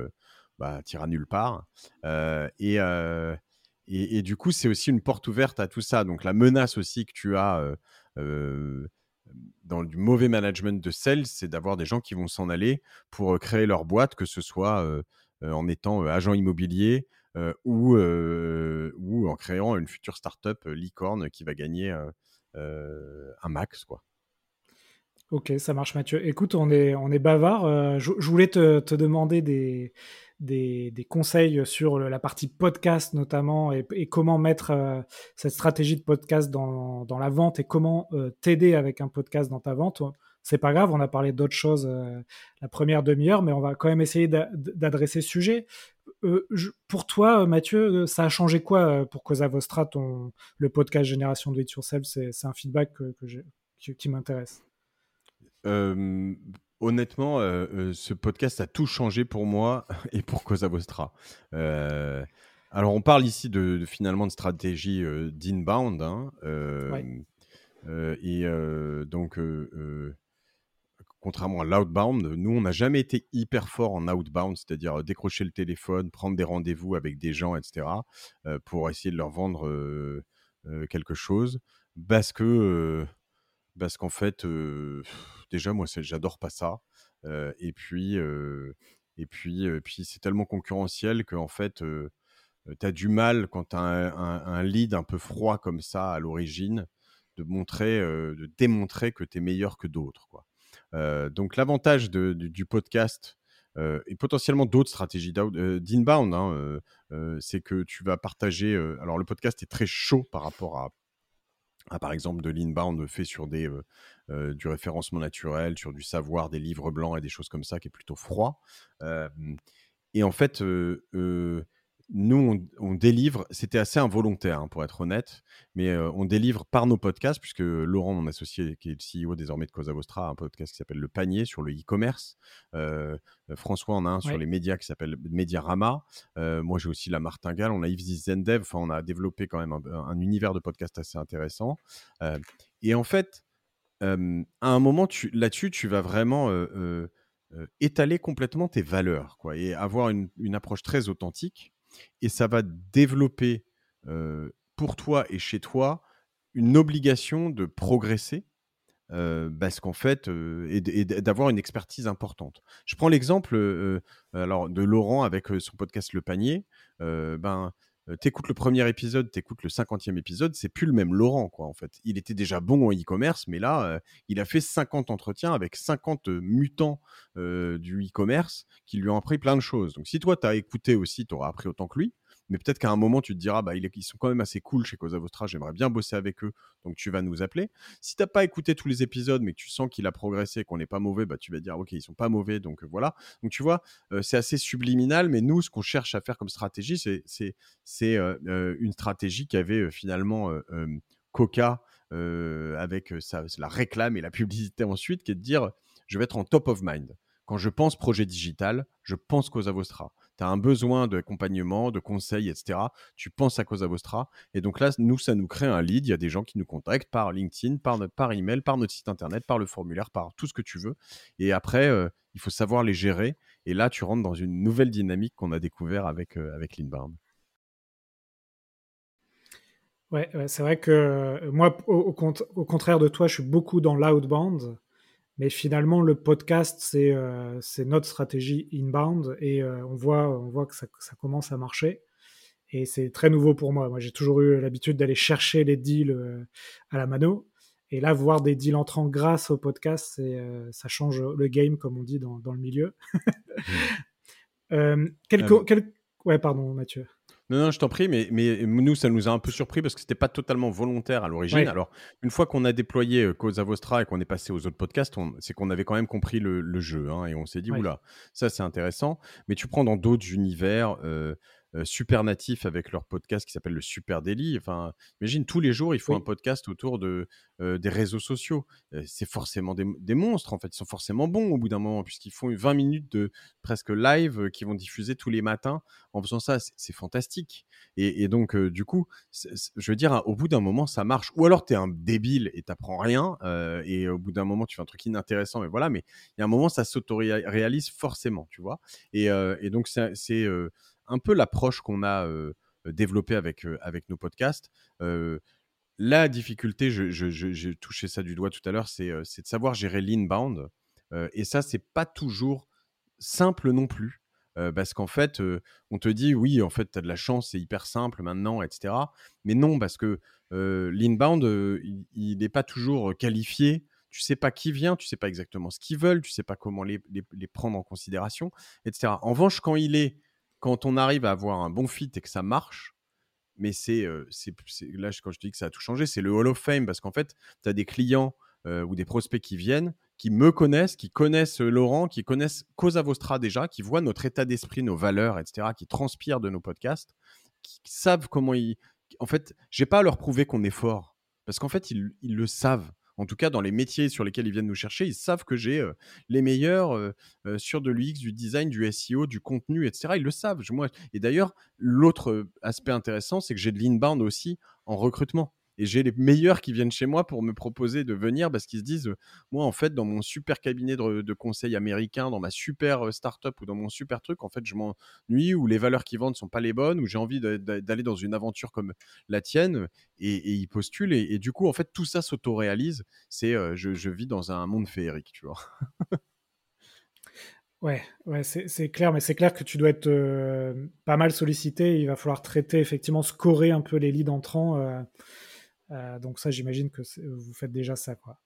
bah, tu iras nulle part. et, et, du coup, c'est aussi une porte ouverte à tout ça. Donc la menace aussi que tu as dans du mauvais management de sales, c'est d'avoir des gens qui vont s'en aller pour créer leur boîte, que ce soit en étant agent immobilier ou, ou en créant une future startup licorne qui va gagner un max. Quoi. Ok, ça marche Mathieu. Écoute, on est, on est bavard. je, voulais te, demander des, des, conseils sur la partie podcast notamment et, comment mettre euh, cette stratégie de podcast dans, la vente et comment euh, t'aider avec un podcast dans ta vente. C'est pas grave, on a parlé d'autres choses euh, la première demi-heure, mais on va quand même essayer d'adresser ce sujet. pour toi, Mathieu, ça a changé quoi pour Cosa Vostra, ton, le podcast Génération de It Yourself C'est un feedback qui m'intéresse. Honnêtement, euh, euh, ce podcast a tout changé pour moi (laughs) et pour Cosa Vostra. Euh, alors, on parle ici de, finalement de stratégie d'inbound. Hein, et donc, contrairement à l'outbound, nous, on n'a jamais été hyper fort en outbound, c'est-à-dire décrocher le téléphone, prendre des rendez-vous avec des gens, etc., pour essayer de leur vendre quelque chose. Parce que parce qu'en fait, déjà, moi, j'adore pas ça. et puis, et puis, puis c'est tellement concurrentiel qu'en fait, tu as du mal quand tu as un, lead un peu froid comme ça à l'origine de montrer, de démontrer que tu es meilleur que d'autres. donc l'avantage du podcast et potentiellement d'autres stratégies d'inbound, hein, c'est que tu vas partager. alors le podcast est très chaud par rapport à ah, par exemple de l'inbound fait sur des, du référencement naturel, sur du savoir, des livres blancs et des choses comme ça, qui est plutôt froid. et en fait, nous, on, délivre, c'était assez involontaire hein, pour être honnête, mais on délivre par nos podcasts, puisque Laurent, mon associé, qui est le CEO désormais de Cosa Vostra, a un podcast qui s'appelle Le Panier sur le e-commerce. François en a un sur les médias qui s'appelle Mediarama. moi, j'ai aussi la martingale. On a Yves Zendev. Enfin, on a développé quand même un, univers de podcasts assez intéressant. et en fait, à un moment, là-dessus, tu vas vraiment étaler complètement tes valeurs quoi, et avoir une approche très authentique et ça va développer pour toi et chez toi une obligation de progresser parce qu'en fait, et, d'avoir une expertise importante. Je prends l'exemple de Laurent avec son podcast Le Panier. ben, t'écoutes le premier épisode, t'écoutes le cinquantième épisode, c'est plus le même Laurent, quoi, en fait. Il était déjà bon en e-commerce, mais là, il a fait 50 entretiens avec 50 mutants du e-commerce qui lui ont appris plein de choses. Donc, si toi, tu as écouté aussi, tu auras appris autant que lui mais peut-être qu'à un moment, tu te diras, bah, ils sont quand même assez cool chez Cosa Vostra, j'aimerais bien bosser avec eux, donc tu vas nous appeler. Si tu n'as pas écouté tous les épisodes, mais que tu sens qu'il a progressé, qu'on n'est pas mauvais, bah, tu vas dire, ok, ils sont pas mauvais, donc euh, voilà. Donc tu vois, euh, c'est assez subliminal, mais nous, ce qu'on cherche à faire comme stratégie, c'est euh, une stratégie qui avait finalement Coca avec la réclame et la publicité ensuite, qui est de dire, je vais être en top of mind. Quand je pense projet digital, je pense Cosa Vostra tu as un besoin d'accompagnement, de conseils, etc., tu penses à Cosa Vostra. Et donc là, nous, ça nous crée un lead. Il y a des gens qui nous contactent par LinkedIn, par, par email, par notre site internet, par le formulaire, par tout ce que tu veux. Et après, euh, il faut savoir les gérer. Et là, tu rentres dans une nouvelle dynamique qu'on a découvert avec, euh, avec. Ouais, c'est vrai que euh, moi, au, au, contraire de toi, je suis beaucoup dans l'outbound. Mais finalement, le podcast, c'est euh, notre stratégie inbound et euh, on, voit, on voit que ça, ça, commence à marcher. Et c'est très nouveau pour moi. Moi, j'ai toujours eu l'habitude d'aller chercher les deals euh, à la mano. Et là, voir des deals entrants grâce au podcast, euh, ça change le game, comme on dit dans, dans le milieu. (laughs) euh, quel... Ouais, pardon, Mathieu. Non, non, je t'en prie, mais, mais nous, ça nous a un peu surpris parce que c'était pas totalement volontaire à l'origine. Alors, une fois qu'on a déployé euh, Cosa Vostra et qu'on est passé aux autres podcasts, c'est qu'on avait quand même compris le, jeu hein, et on s'est dit, oula, ça c'est intéressant. Mais tu prends dans d'autres univers, euh, super natifs avec leur podcast qui s'appelle le Super Daily. Enfin, imagine tous les jours, ils font un podcast autour de, des réseaux sociaux. c'est forcément des, monstres, en fait. Ils sont forcément bons au bout d'un moment, puisqu'ils font 20 minutes de presque live qui vont diffuser tous les matins. En faisant ça, c'est fantastique. Et, donc, du coup, je veux dire, au bout d'un moment, ça marche. Ou alors, tu es un débile et t'apprends rien. et au bout d'un moment, tu fais un truc inintéressant. Mais voilà, mais il y a un moment, ça s'auto-réalise forcément, tu vois. Et, et donc, c'est un peu l'approche qu'on a développée avec, avec nos podcasts. la difficulté, j'ai touché ça du doigt tout à l'heure, c'est de savoir gérer l'inbound. et ça, c'est pas toujours simple non plus. parce qu'en fait, on te dit oui, en fait, tu as de la chance, c'est hyper simple maintenant, etc. Mais non, parce que l'inbound, il n'est pas toujours qualifié. Tu sais pas qui vient, tu sais pas exactement ce qu'ils veulent, tu sais pas comment les, les, prendre en considération, etc. En revanche, quand il est quand on arrive à avoir un bon fit et que ça marche, mais c'est, là, quand je dis que ça a tout changé, c'est le Hall of Fame parce qu'en fait, tu as des clients ou des prospects qui viennent, qui me connaissent, qui connaissent Laurent, qui connaissent Cosa Vostra déjà, qui voient notre état d'esprit, nos valeurs, etc., qui transpirent de nos podcasts, qui savent comment ils. En fait, j'ai pas à leur prouver qu'on est fort parce qu'en fait, ils le savent en tout cas dans les métiers sur lesquels ils viennent nous chercher, ils savent que j'ai les meilleurs sur de l'UX, du design, du SEO, du contenu, etc. Ils le savent. Moi, et d'ailleurs, l'autre aspect intéressant, c'est que j'ai de l'inbound aussi en recrutement et j'ai les meilleurs qui viennent chez moi pour me proposer de venir parce qu'ils se disent moi en fait dans mon super cabinet de, conseil américain dans ma super startup ou dans mon super truc en fait je m'ennuie ou les valeurs qu'ils vendent sont pas les bonnes ou j'ai envie d'aller dans une aventure comme la tienne et, ils postulent et, du coup en fait tout ça s'auto-réalise c'est je, vis dans un monde féerique tu vois (laughs) Ouais, ouais c'est clair, mais c'est clair que tu dois être pas mal sollicité. Il va falloir traiter, effectivement, scorer un peu les leads entrants. Donc ça, j'imagine que vous faites déjà ça, quoi.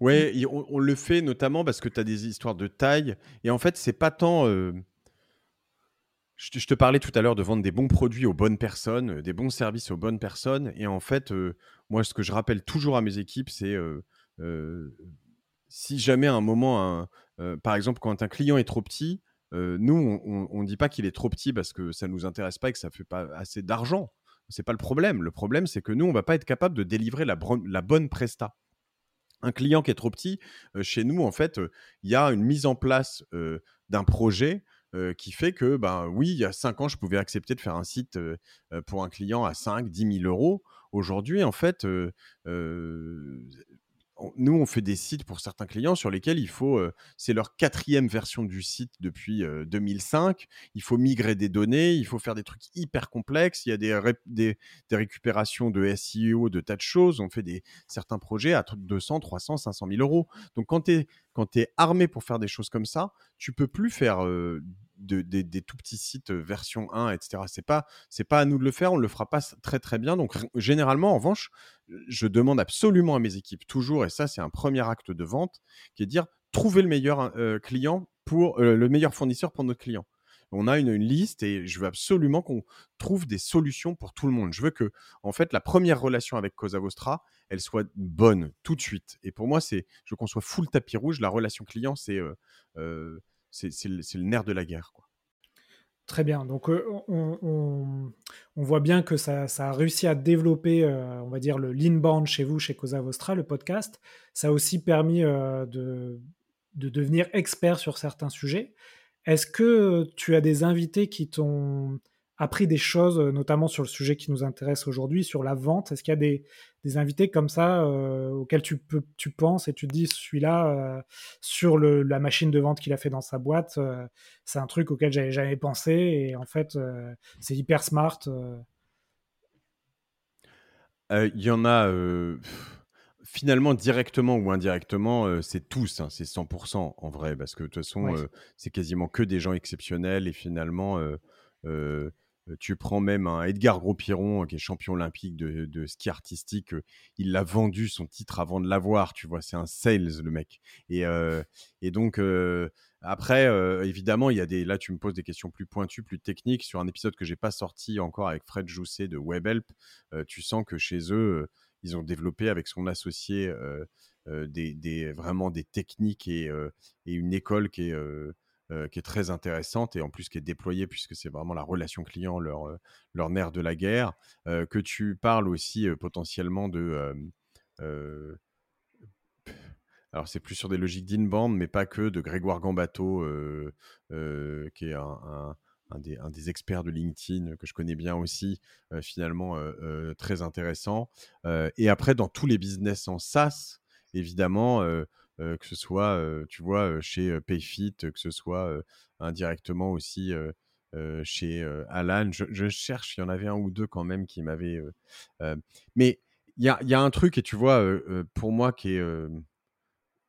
Ouais, on, le fait notamment parce que tu as des histoires de taille. Et en fait, c'est pas tant... Euh, je, te, parlais tout à l'heure de vendre des bons produits aux bonnes personnes, des bons services aux bonnes personnes. Et en fait, euh, moi, ce que je rappelle toujours à mes équipes, c'est si jamais à un moment, par exemple, quand un client est trop petit, nous, on ne dit pas qu'il est trop petit parce que ça ne nous intéresse pas et que ça ne fait pas assez d'argent c'est pas le problème. Le problème, c'est que nous, on va pas être capable de délivrer la, bonne presta. Un client qui est trop petit, euh, chez nous, en fait, euh, il y a une mise en place euh, d'un projet qui fait que, ben oui, il y a cinq ans, je pouvais accepter de faire un site pour un client à 5, 10 000 euros. Aujourd'hui, en fait, nous, on fait des sites pour certains clients sur lesquels il faut, euh, c'est leur quatrième version du site depuis 2005. Euh, il faut migrer des données, il faut faire des trucs hyper complexes. Il y a des, récupérations de SEO, de tas de choses. On fait des, certains projets à 200, 300, 500 000 euros. Donc, quand tu es, armé pour faire des choses comme ça, tu peux plus faire euh, des tout petits sites version 1, etc. C'est pas, c'est pas à nous de le faire, on le fera pas très très bien. Donc généralement, en revanche, je demande absolument à mes équipes toujours, et ça c'est un premier acte de vente, qui est de dire trouver le meilleur client pour le meilleur fournisseur pour notre client. On a une, liste et je veux absolument qu'on trouve des solutions pour tout le monde. Je veux que, en fait, la première relation avec Cosa Vostra, elle soit bonne tout de suite. Et pour moi, c'est, je soit full tapis rouge. La relation client, c'est c'est le, nerf de la guerre. Très bien. Donc, euh, on, voit bien que ça, a réussi à développer, euh, on va dire, le l'inbound chez vous, chez Cosa Vostra, le podcast. Ça a aussi permis euh, de, de, devenir expert sur certains sujets. Est-ce que tu as des invités qui t'ont appris des choses, notamment sur le sujet qui nous intéresse aujourd'hui, sur la vente? Est-ce qu'il y a des, des invités comme ça euh, auxquels tu, peux, tu penses et tu te dis celui-là euh, sur le, la machine de vente qu'il a fait dans sa boîte, euh, c'est un truc auquel j'avais jamais pensé et en fait c'est hyper smart. Il y en a finalement directement ou indirectement, c'est tous, hein, c'est 100% en vrai parce que de toute façon c'est quasiment que des gens exceptionnels et finalement euh, tu prends même un Edgar Gros-Piron, euh, qui est champion olympique de, ski artistique. Euh, il l'a vendu son titre avant de l'avoir, tu vois. C'est un sales, le mec. Et, et donc, après, évidemment, il y a des. Là, tu me poses des questions plus pointues, plus techniques. Sur un épisode que j'ai pas sorti encore avec Fred Jousset de WebHelp, tu sens que chez eux, ils ont développé avec son associé des, vraiment des techniques et une école qui est qui est très intéressante et en plus qui est déployée puisque c'est vraiment la relation client, leur, leur nerf de la guerre. que tu parles aussi potentiellement de alors c'est plus sur des logiques d'inbound, mais pas que, de Grégoire Gambato, euh, euh, qui est un, des, experts de LinkedIn que je connais bien aussi, euh, finalement très intéressant. et après, dans tous les business en SaaS, évidemment, que ce soit, tu vois, chez Payfit, que ce soit indirectement aussi chez Alan, je, cherche, il y en avait un ou deux quand même qui m'avaient... mais il y a, y a, un truc, et tu vois, pour moi, qui est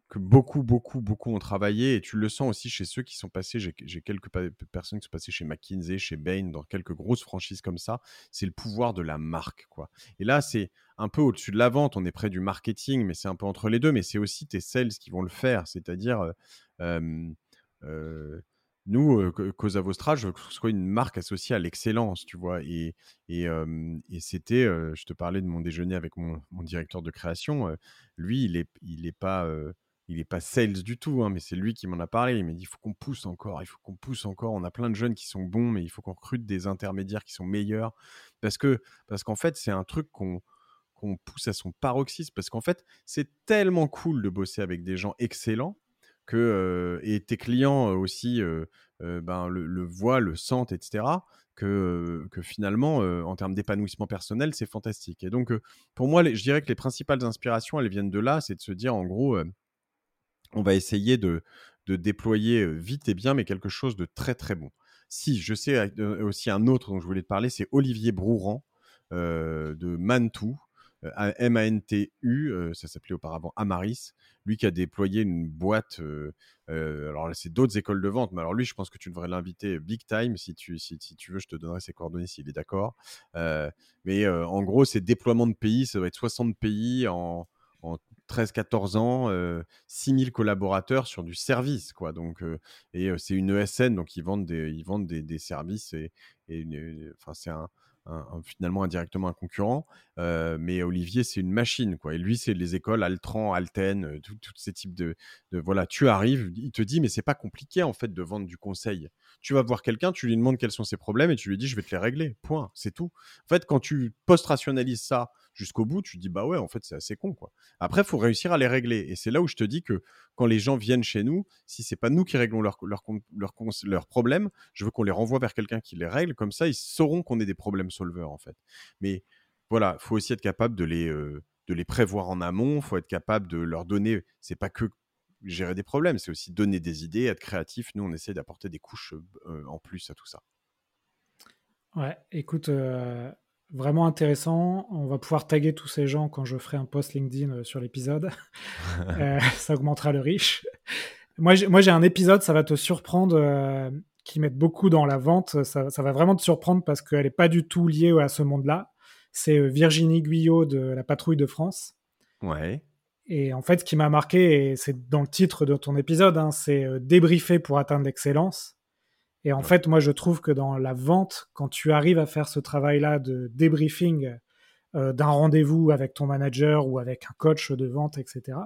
que beaucoup, beaucoup, beaucoup ont travaillé. Et tu le sens aussi chez ceux qui sont passés. J'ai quelques personnes qui sont passées chez McKinsey, chez Bain, dans quelques grosses franchises comme ça. C'est le pouvoir de la marque. quoi. Et là, c'est un peu au-dessus de la vente. On est près du marketing, mais c'est un peu entre les deux. Mais c'est aussi tes sales qui vont le faire. C'est-à-dire. Euh, euh, nous, euh, Cosa Vostra, je veux que ce soit une marque associée à l'excellence, tu vois. Et, et, c'était, je te parlais de mon déjeuner avec mon, mon directeur de création. lui, il n'est il est pas il n'est pas sales du tout, hein, mais c'est lui qui m'en a parlé. Il m'a dit il faut qu'on pousse encore, il faut qu'on pousse encore. On a plein de jeunes qui sont bons, mais il faut qu'on recrute des intermédiaires qui sont meilleurs. Parce que parce qu'en fait, c'est un truc qu'on pousse à son paroxysme. Parce qu'en fait, c'est tellement cool de bosser avec des gens excellents que, et tes clients aussi ben, le, voient, le sentent, etc. Que, que finalement, en termes d'épanouissement personnel, c'est fantastique. Et donc, pour moi, je dirais que les principales inspirations, elles viennent de là, c'est de se dire, en gros, on va essayer de, déployer vite et bien, mais quelque chose de très très bon. Si, je sais aussi un autre dont je voulais te parler, c'est Olivier Brouran de Mantou. M-A-N-T-U, ça s'appelait auparavant Amaris, lui qui a déployé une boîte, alors c'est d'autres écoles de vente, mais alors lui je pense que tu devrais l'inviter big time, si tu, si, tu veux je te donnerai ses coordonnées s'il est d'accord. mais en gros c'est déploiement de pays, ça va être 60 pays en, en 13-14 ans, euh, 6000 collaborateurs sur du service. Quoi. Donc, et c'est une ESN, donc ils vendent des, ils vendent des, services et, enfin, c'est un, finalement indirectement un concurrent. Mais Olivier, c'est une machine. Quoi. Et lui, c'est les écoles Altran, Alten, tous ces types de, de, Voilà, tu arrives, il te dit, mais c'est pas compliqué en fait de vendre du conseil. Tu vas voir quelqu'un, tu lui demandes quels sont ses problèmes et tu lui dis, je vais te les régler. Point. C'est tout. En fait, quand tu post-rationalises ça jusqu'au bout, tu dis bah ouais, en fait, c'est assez con quoi. Après, faut réussir à les régler. Et c'est là où je te dis que quand les gens viennent chez nous, si c'est pas nous qui réglons leurs leur, leur, leur, problèmes, je veux qu'on les renvoie vers quelqu'un qui les règle. Comme ça, ils sauront qu'on est des problèmes solveurs en fait. Mais voilà, faut aussi être capable de les, euh, de les prévoir en amont. faut être capable de leur donner. C'est pas que gérer des problèmes, c'est aussi donner des idées, être créatif. Nous, on essaie d'apporter des couches euh, en plus à tout ça. Ouais, écoute, euh, vraiment intéressant. On va pouvoir taguer tous ces gens quand je ferai un post LinkedIn euh, sur l'épisode. (laughs) Euh, ça augmentera le riche. Moi, j'ai un épisode, ça va te surprendre, euh, qui met beaucoup dans la vente. Ça, va vraiment te surprendre parce qu'elle n'est pas du tout liée à ce monde-là. C'est Virginie Guyot de la Patrouille de France. Ouais. Et en fait, ce qui m'a marqué, et c'est dans le titre de ton épisode, hein, c'est débriefer pour atteindre l'excellence. Et en fait, moi, je trouve que dans la vente, quand tu arrives à faire ce travail-là de débriefing euh, d'un rendez-vous avec ton manager ou avec un coach de vente, etc.,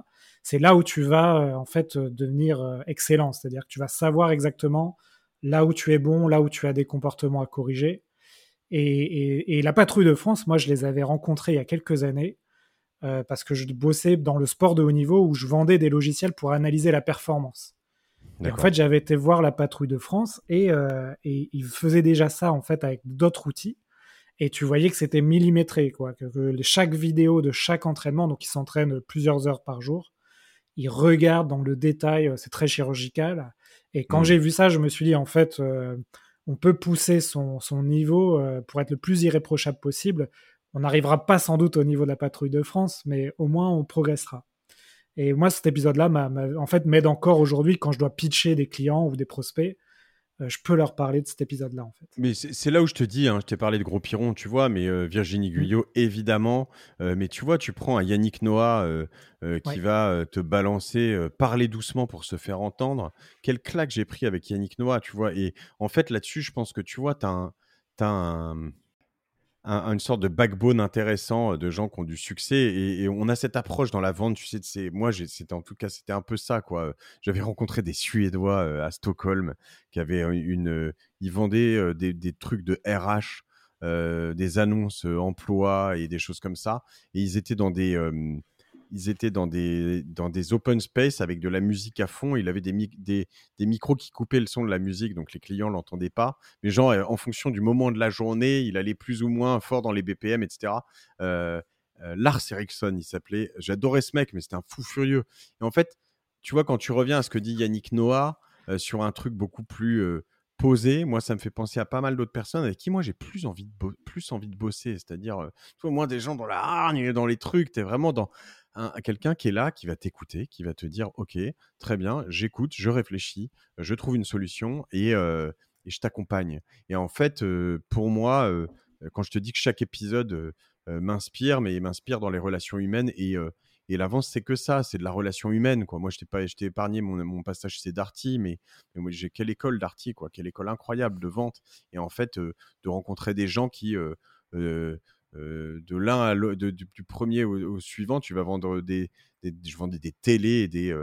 c'est là où tu vas euh, en fait devenir euh, excellent. C'est-à-dire que tu vas savoir exactement là où tu es bon, là où tu as des comportements à corriger. Et, et la patrouille de France, moi, je les avais rencontrés il y a quelques années parce que je bossais dans le sport de haut niveau où je vendais des logiciels pour analyser la performance en fait, j'avais été voir la patrouille de France et, euh, et ils faisaient déjà ça en fait avec d'autres outils. Et tu voyais que c'était millimétré, quoi. Que, chaque vidéo de chaque entraînement, donc ils s'entraînent plusieurs heures par jour, ils regardent dans le détail, euh, c'est très chirurgical. Et quand mmh. j'ai vu ça, je me suis dit, en fait, euh, on peut pousser son, son niveau euh, pour être le plus irréprochable possible. On n'arrivera pas sans doute au niveau de la patrouille de France, mais au moins on progressera. Et moi, cet épisode-là, en fait, m'aide encore aujourd'hui quand je dois pitcher des clients ou des prospects. Euh, je peux leur parler de cet épisode-là, en fait. Mais c'est là où je te dis, hein, je t'ai parlé de Gros Piron, tu vois, mais euh, Virginie mm. Guyot, évidemment. Euh, mais tu vois, tu prends un Yannick Noah qui va te balancer, parler doucement pour se faire entendre. Quel claque j'ai pris avec Yannick Noah, tu vois. Et en fait, là-dessus, je pense que tu vois, tu as un une sorte de backbone intéressant de gens qui ont du succès et, on a cette approche dans la vente. Tu sais, c'est moi, c'était en tout cas, c'était un peu ça quoi. J'avais rencontré des Suédois à Stockholm qui avaient une, ils vendaient des, trucs de RH, des annonces emploi et des choses comme ça. Et ils étaient dans des ils étaient dans des, dans des open space avec de la musique à fond. Il avait des, des, micros qui coupaient le son de la musique, donc les clients ne l'entendaient pas. Mais genre, euh, en fonction du moment de la journée, il allait plus ou moins fort dans les BPM, etc. Euh, euh, Lars Ericsson, il s'appelait. J'adorais ce mec, mais c'était un fou furieux. Et en fait, tu vois, quand tu reviens à ce que dit Yannick Noah sur un truc beaucoup plus posé, moi, ça me fait penser à pas mal d'autres personnes avec qui moi j'ai plus envie de, plus envie de bosser. C'est-à-dire, tu vois, moi, des gens dans la hargne, dans les trucs, tu es vraiment dans quelqu'un qui est là, qui va t'écouter, qui va te dire Ok, très bien, j'écoute, je réfléchis, je trouve une solution et, je t'accompagne. Et en fait, pour moi, quand je te dis que chaque épisode m'inspire, mais m'inspire dans les relations humaines et, et l'avance, c'est que ça, c'est de la relation humaine. Quoi. Moi, je t'ai épargné mon, mon passage c'est Darty, mais, mais j'ai quelle école Darty, quoi, quelle école incroyable de vente. Et en fait, de rencontrer des gens qui de l'un à l'autre, du, premier au, suivant, tu vas vendre des, je vendais des télés et des,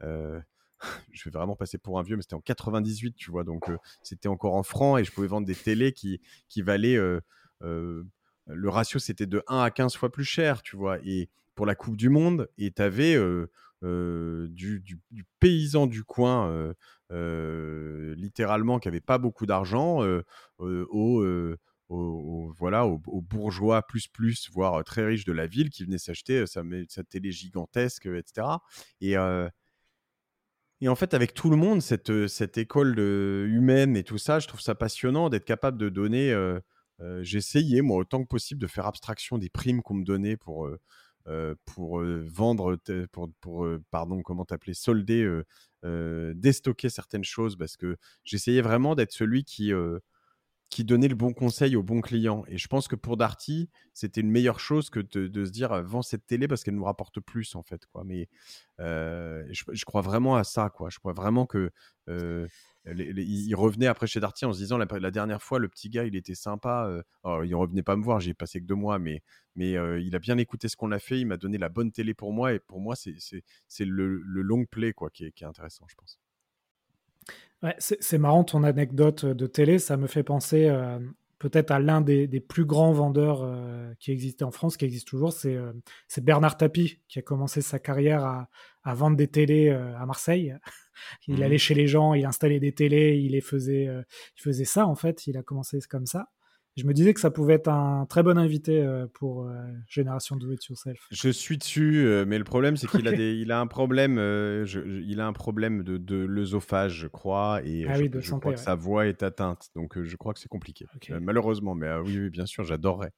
(laughs) je vais vraiment passer pour un vieux, mais c'était en 98, tu vois, donc c'était encore en francs et je pouvais vendre des télés qui, qui valaient, le ratio c'était de 1 à 15 fois plus cher, tu vois, et pour la Coupe du Monde, et tu avais du, du, paysan du coin, littéralement, qui avait pas beaucoup d'argent, au aux, voilà, aux, bourgeois plus plus, voire très riches de la ville qui venaient s'acheter sa, sa, télé gigantesque, etc. Et, et en fait, avec tout le monde, cette, cette école humaine et tout ça, je trouve ça passionnant d'être capable de donner. Essayé, moi, autant que possible, de faire abstraction des primes qu'on me donnait pour, pour vendre, pour, pour pardon, comment t'appeler, solder, déstocker certaines choses, parce que j'essayais vraiment d'être celui qui qui donnait le bon conseil au bon client. Et je pense que pour Darty, c'était une meilleure chose que de, se dire vends cette télé parce qu'elle nous rapporte plus en fait. Mais euh, je, crois vraiment à ça. Je crois vraiment que euh, il revenait après chez Darty en se disant la, dernière fois le petit gars il était sympa. Euh, alors, il revenait pas me voir, j'ai passé que deux mois, mais mais il a bien écouté ce qu'on a fait. Il m'a donné la bonne télé pour moi et pour moi c'est le, long play quoi qui est intéressant, je pense. Ouais, c'est marrant ton anecdote de télé, ça me fait penser euh, peut-être à l'un des, plus grands vendeurs euh, qui existait en France, qui existe toujours, c'est euh, Bernard Tapie qui a commencé sa carrière à, vendre des télés à Marseille. (laughs) il mmh allait chez les gens, il installait des télés, il les faisait, il faisait ça en fait, il a commencé comme ça je me disais que ça pouvait être un très bon invité euh, pour euh, Génération Do It Yourself. Je suis dessus, euh, mais le problème c'est qu'il a (laughs) il a un problème, il a un problème de, l'œsophage, je crois, et ah je, crois que sa voix est atteinte, donc je crois que c'est compliqué. malheureusement, mais oui, oui, bien sûr, j'adorerais.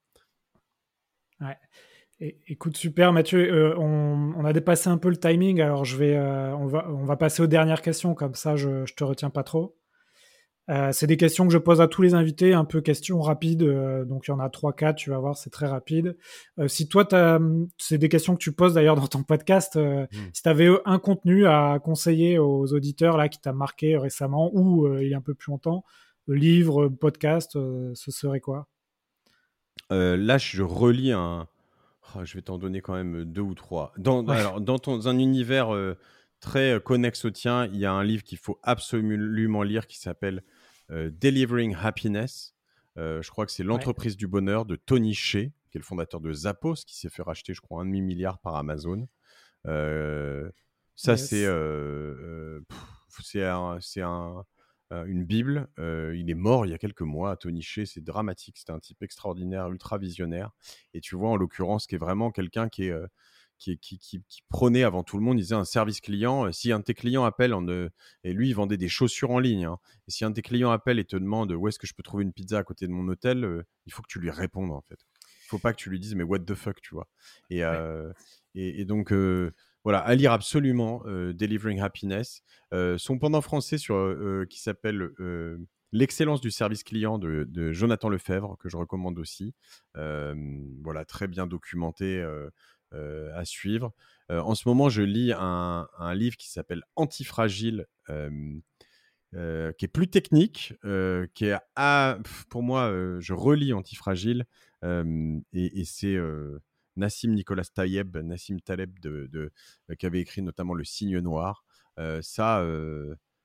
Ouais. écoute, super Mathieu, on, a dépassé un peu le timing, alors je vais, on, va, on va passer aux dernières questions, comme ça je, je te retiens pas trop. Euh, c'est des questions que je pose à tous les invités, un peu questions rapides. Euh, donc il y en a 3-4, tu vas voir, c'est très rapide. Euh, si toi, c'est des questions que tu poses d'ailleurs dans ton podcast, hmm. si tu avais un contenu à conseiller aux auditeurs là, qui t'a marqué récemment ou il y a un peu plus longtemps, livre, podcast, ce serait quoi? Là, je relis un. Oh, je vais t'en donner quand même deux ou trois. Dans, alors, dans ton, un univers très connexe au tien, il y a un livre qu'il faut absolument lire qui s'appelle Delivering Happiness. Euh, je crois que c'est l'entreprise du bonheur de Tony Shea, qui est le fondateur de Zappos, qui s'est fait racheter, je crois, un demi-milliard par Amazon. Euh, ça, c'est c'est un, une Bible. il est mort il y a quelques mois. Tony Shea, c'est dramatique. C'était un type extraordinaire, ultra visionnaire. Et tu vois, en l'occurrence, qui est vraiment quelqu'un qui est qui, qui, prônait avant tout le monde, il disait un service client. Euh, si un de tes clients appelle, en, et lui, il vendait des chaussures en ligne. Hein, et si un de tes clients appelle et te demande où est-ce que je peux trouver une pizza à côté de mon hôtel, euh, il faut que tu lui répondes en fait. Il faut pas que tu lui dises mais what the fuck, tu vois. Et, euh, et, donc voilà, à lire absolument Delivering Happiness. son pendant français sur, qui s'appelle L'excellence du service client de, de, Jonathan Lefebvre, que je recommande aussi. voilà, très bien documenté. Euh, à suivre. Euh, en ce moment, je lis un, livre qui s'appelle Antifragile. Euh, qui est plus technique, qui est pour moi, je relis Antifragile et, c'est Nassim Nicolas Tayeb, Nassim Taleb, de, qui avait écrit notamment Le Signe Noir. ça,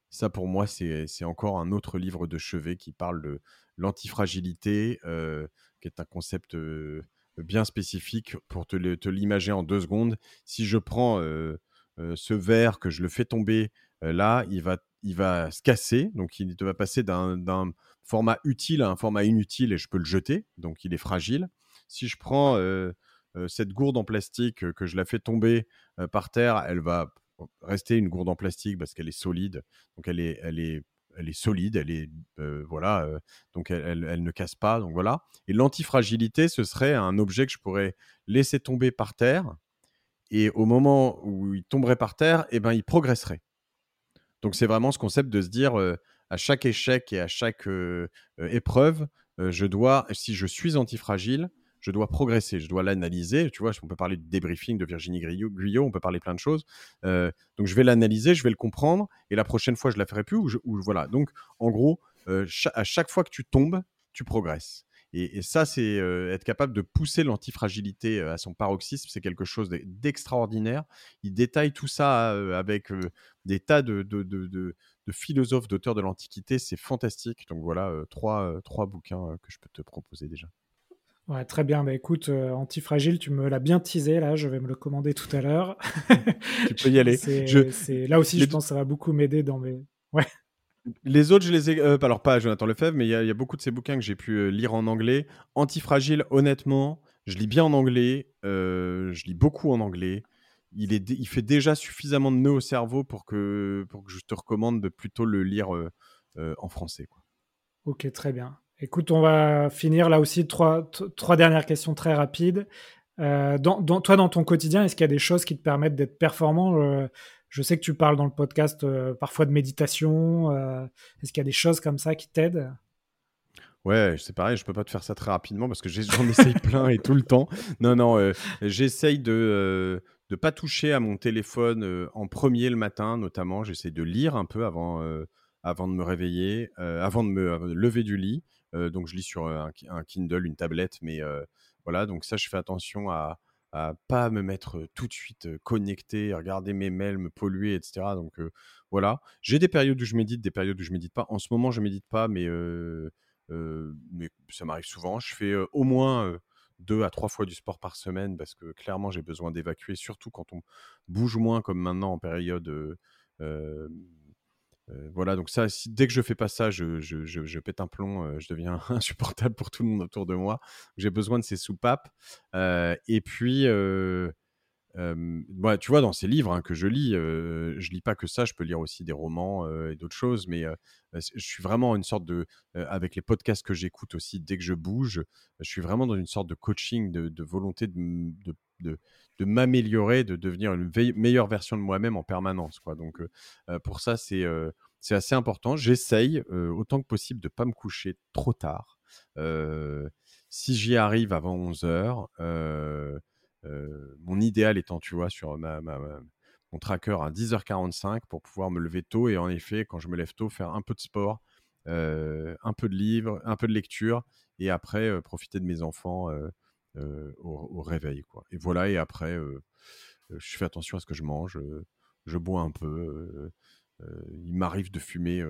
ça, pour moi, c'est encore un autre livre de chevet qui parle de l'antifragilité, qui est un concept bien spécifique pour te, l'imager en deux secondes. Si je prends ce verre, que je le fais tomber là, il va, il va se casser. Donc, il va passer d'un format utile à un format inutile et je peux le jeter. Donc, il est fragile. Si je prends cette gourde en plastique, que je la fais tomber par terre, elle va rester une gourde en plastique parce qu'elle est solide. Donc, elle est, elle est elle est solide, elle est voilà, donc elle, elle, ne casse pas, donc voilà. Et l'antifragilité, ce serait un objet que je pourrais laisser tomber par terre, et au moment où il tomberait par terre, eh ben il progresserait. Donc c'est vraiment ce concept de se dire à chaque échec et à chaque épreuve, je dois, si je suis antifragile, je dois progresser, je dois l'analyser. Tu vois, on peut parler de débriefing de Virginie Guyot, on peut parler plein de choses. Euh, donc, je vais l'analyser, je vais le comprendre, et la prochaine fois, je la ferai plus. Ou, voilà. Donc, en gros, euh, à chaque fois que tu tombes, tu progresses. Et, ça, c'est euh, être capable de pousser l'antifragilité à son paroxysme. C'est quelque chose d'extraordinaire. Il détaille tout ça avec des tas de, philosophes, d'auteurs de l'Antiquité. C'est fantastique. Donc voilà, trois, trois bouquins que je peux te proposer déjà. Ouais, très bien. Bah, écoute, euh, Antifragile, tu me l'as bien teasé là. Je vais me le commander tout à l'heure. (laughs) tu peux y aller. je... Là aussi, je pense que ça va beaucoup m'aider dans mes. (laughs) Ouais. Les autres, je les ai. Euh, alors, pas Jonathan Lefebvre, mais il y, a beaucoup de ces bouquins que j'ai pu euh, lire en anglais. Antifragile, honnêtement, je lis bien en anglais. je lis beaucoup en anglais. Il, est il fait déjà suffisamment de nœuds au cerveau pour que, pour que je te recommande de plutôt le lire en français. Quoi. Ok, très bien. Écoute, on va finir là aussi trois, trois dernières questions très rapides. Euh, toi, dans ton quotidien, est-ce qu'il y a des choses qui te permettent d'être performant? Euh, Je sais que tu parles dans le podcast euh, parfois de méditation. est-ce qu'il y a des choses comme ça qui t'aident? Ouais, c'est pareil, je peux pas te faire ça très rapidement parce que j'en essaye plein et tout le temps. Non, non, j'essaye de ne pas toucher à mon téléphone en premier le matin, notamment. J'essaye de lire un peu avant, avant de me réveiller, avant de me lever du lit. Euh, donc je lis sur un, Kindle, une tablette, mais voilà, donc ça je fais attention à, à pas me mettre tout de suite connecté, regarder mes mails, me polluer, etc. Donc voilà, j'ai des périodes où je médite, des périodes où je médite pas. En ce moment, je médite pas, mais, mais ça m'arrive souvent. Je fais au moins deux à trois fois du sport par semaine parce que clairement, j'ai besoin d'évacuer, surtout quand on bouge moins comme maintenant en période voilà, donc ça, si, dès que je fais pas ça, je, je, je, pète un plomb, je deviens (laughs) insupportable pour tout le monde autour de moi. J'ai besoin de ces soupapes. et puis, bah, tu vois, dans ces livres hein, que je lis, je lis pas que ça, je peux lire aussi des romans et d'autres choses, mais je suis vraiment une sorte de, avec les podcasts que j'écoute aussi, dès que je bouge, je suis vraiment dans une sorte de coaching, de, volonté de, de m'améliorer, de devenir une meilleure version de moi-même en permanence. Donc pour ça, c'est c'est assez important. J'essaye autant que possible de ne pas me coucher trop tard. si j'y arrive avant 11 heures, mon idéal étant, tu vois, sur ma, mon tracker à 10h45 pour pouvoir me lever tôt et en effet, quand je me lève tôt, faire un peu de sport, un peu de livres, un peu de lecture et après profiter de mes enfants au, réveil. Quoi. Et voilà, et après, je fais attention à ce que je mange, je bois un peu. il m'arrive de fumer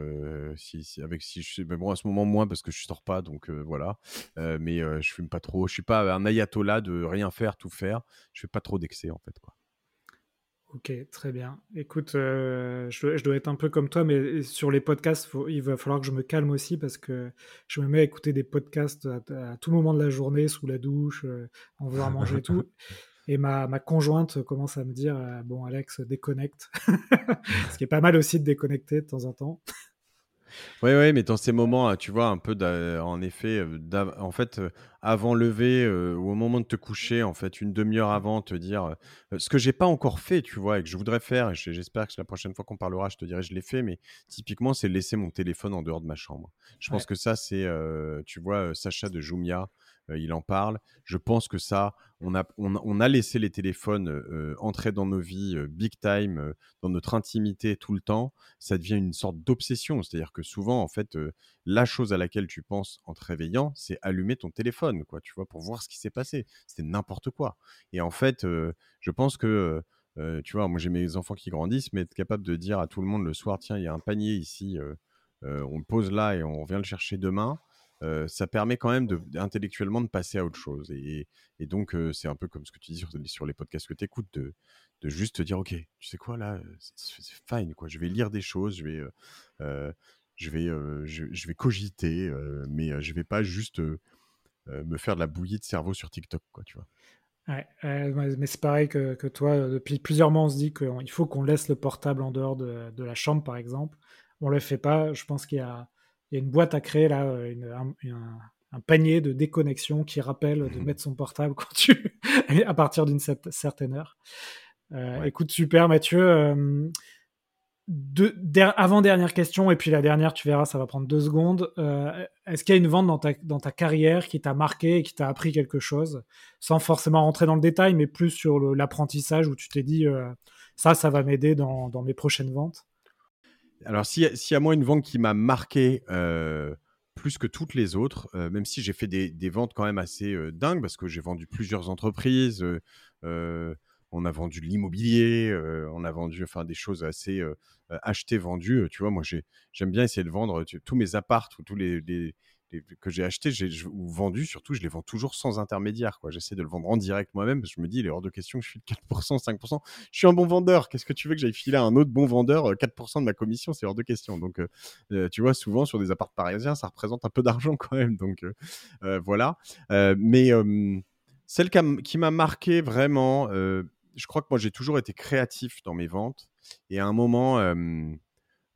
si, avec si je mais bon à ce moment moins parce que je sors pas donc voilà mais je fume pas trop je suis pas un ayatollah de rien faire tout faire je fais pas trop d'excès en fait quoi Ok, très bien. Écoute, euh, je, dois, être un peu comme toi, mais sur les podcasts, il va falloir que je me calme aussi parce que je me mets à écouter des podcasts à, tout moment de la journée, sous la douche, euh, en voulant manger et tout. (laughs) Et ma, ma, conjointe commence à me dire euh, Bon, Alex, déconnecte. (laughs) Ce qui est pas mal aussi de déconnecter de temps en temps. Oui, oui, mais dans ces moments, hein, tu vois, un peu, en effet, euh, en fait, euh, avant lever euh, ou au moment de te coucher, en fait, une demi-heure avant, te dire ce que j'ai pas encore fait, tu vois, et que je voudrais faire. Et j'espère que la prochaine fois qu'on parlera, je te dirai, je l'ai fait, mais typiquement, c'est laisser mon téléphone en dehors de ma chambre. Je pense que ça, c'est, tu vois, Sacha de Jumia il en parle. Je pense que ça, on a, on, a laissé les téléphones entrer dans nos vies big time, dans notre intimité tout le temps. Ça devient une sorte d'obsession. C'est-à-dire que souvent, en fait, la chose à laquelle tu penses en te réveillant, c'est allumer ton téléphone, quoi, tu vois, pour voir ce qui s'est passé. C'était n'importe quoi. Et en fait, je pense que tu vois, moi j'ai mes enfants qui grandissent, mais être capable de dire à tout le monde le soir, tiens, il y a un panier ici, on le pose là et on vient le chercher demain. Ça permet quand même intellectuellement de passer à autre chose. Et, donc, c'est un peu comme ce que tu dis sur, les podcasts que tu écoutes, de, juste te dire, OK, tu sais quoi, là, c'est fine, quoi. Je vais lire des choses, je vais, je vais, cogiter, mais je vais pas juste me faire de la bouillie de cerveau sur TikTok, quoi, tu vois. Mais c'est pareil que, toi. Depuis plusieurs mois, on se dit qu'il faut qu'on laisse le portable en dehors de, de, la chambre, par exemple. On le fait pas. Je pense qu'il y, y, a une boîte à créer là, une, un, un, panier de déconnexion qui rappelle de mettre son portable (laughs) quand tu à partir d'une certaine heure. Euh, Écoute, super, Mathieu avant-dernière question, et puis la dernière, tu verras, ça va prendre deux secondes. Euh, est-ce qu'il y a une vente dans ta, dans ta carrière qui t'a marqué et qui t'a appris quelque chose, sans forcément rentrer dans le détail, mais plus sur l'apprentissage où tu t'es dit, euh, ça, ça va m'aider dans, dans, mes prochaines ventes? Alors, s'il y, y, a moi une vente qui m'a marqué euh, plus que toutes les autres, même si j'ai fait des, ventes quand même assez dingues, parce que j'ai vendu plusieurs entreprises on a vendu de l'immobilier, on a vendu enfin des choses assez achetées, vendues. Tu vois, moi j'aime bien essayer de vendre tous mes apparts ou tous les, que j'ai achetés ou vendus surtout, je les vends toujours sans intermédiaire. Quoi. J'essaie de le vendre en direct moi-même parce que je me dis, il est hors de question que je de 4%, 5%. Je suis un bon vendeur. Qu'est-ce que tu veux que j'aille filer à un autre bon vendeur 4% de ma commission C'est hors de question. Donc, tu vois, souvent sur des apparts parisiens, ça représente un peu d'argent (laughs) quand même. Donc, voilà. mais celle qui m'a marqué vraiment, je crois que moi, j'ai toujours été créatif dans mes ventes. Et à un moment,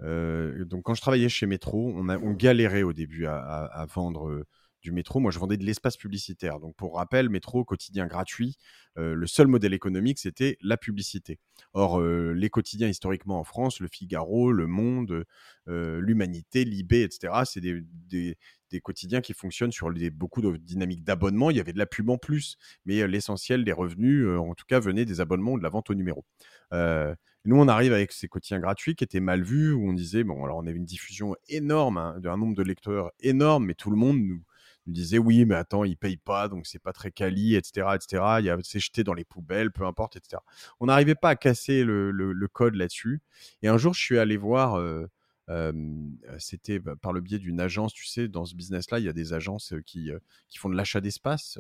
donc quand je travaillais chez Métro, on, a, on galérait au début à, vendre du métro. Moi, je vendais de l'espace publicitaire. Donc, pour rappel, métro, quotidien gratuit, le seul modèle économique, c'était la publicité. Or, les quotidiens historiquement en France, le Figaro, le Monde, l'Humanité, Libé, etc., c'est des, des quotidiens qui fonctionnent sur beaucoup de dynamiques d'abonnement. Il y avait de la pub en plus, mais l'essentiel des revenus, en tout cas, venait des abonnements ou de la vente au numéro. nous, on arrive avec ces quotidiens gratuits qui étaient mal vus, où on disait, bon, alors on avait une diffusion énorme, hein, d'un nombre de lecteurs énorme, mais tout le monde nous, disait, oui, mais attends, ils payent pas, donc c'est pas très quali, etc., etc. Il y a, c'est jeté dans les poubelles, peu importe, etc. On n'arrivait pas à casser le, code là-dessus. Et un jour, je suis allé voir c'était bah, par le biais d'une agence, tu sais, dans ce business-là, il y a des agences qui, qui font de l'achat d'espace,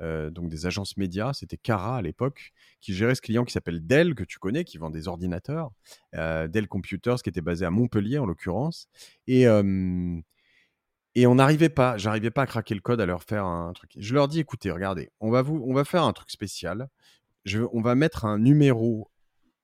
donc des agences médias. C'était Cara à l'époque qui gérait ce client qui s'appelle Dell, que tu connais, qui vend des ordinateurs, Dell Computers, qui était basé à Montpellier en l'occurrence. Et, et on n'arrivait pas, j'arrivais pas à craquer le code, à leur faire un truc. Je leur dis, écoutez, regardez, on va, vous, on va faire un truc spécial. On va mettre un numéro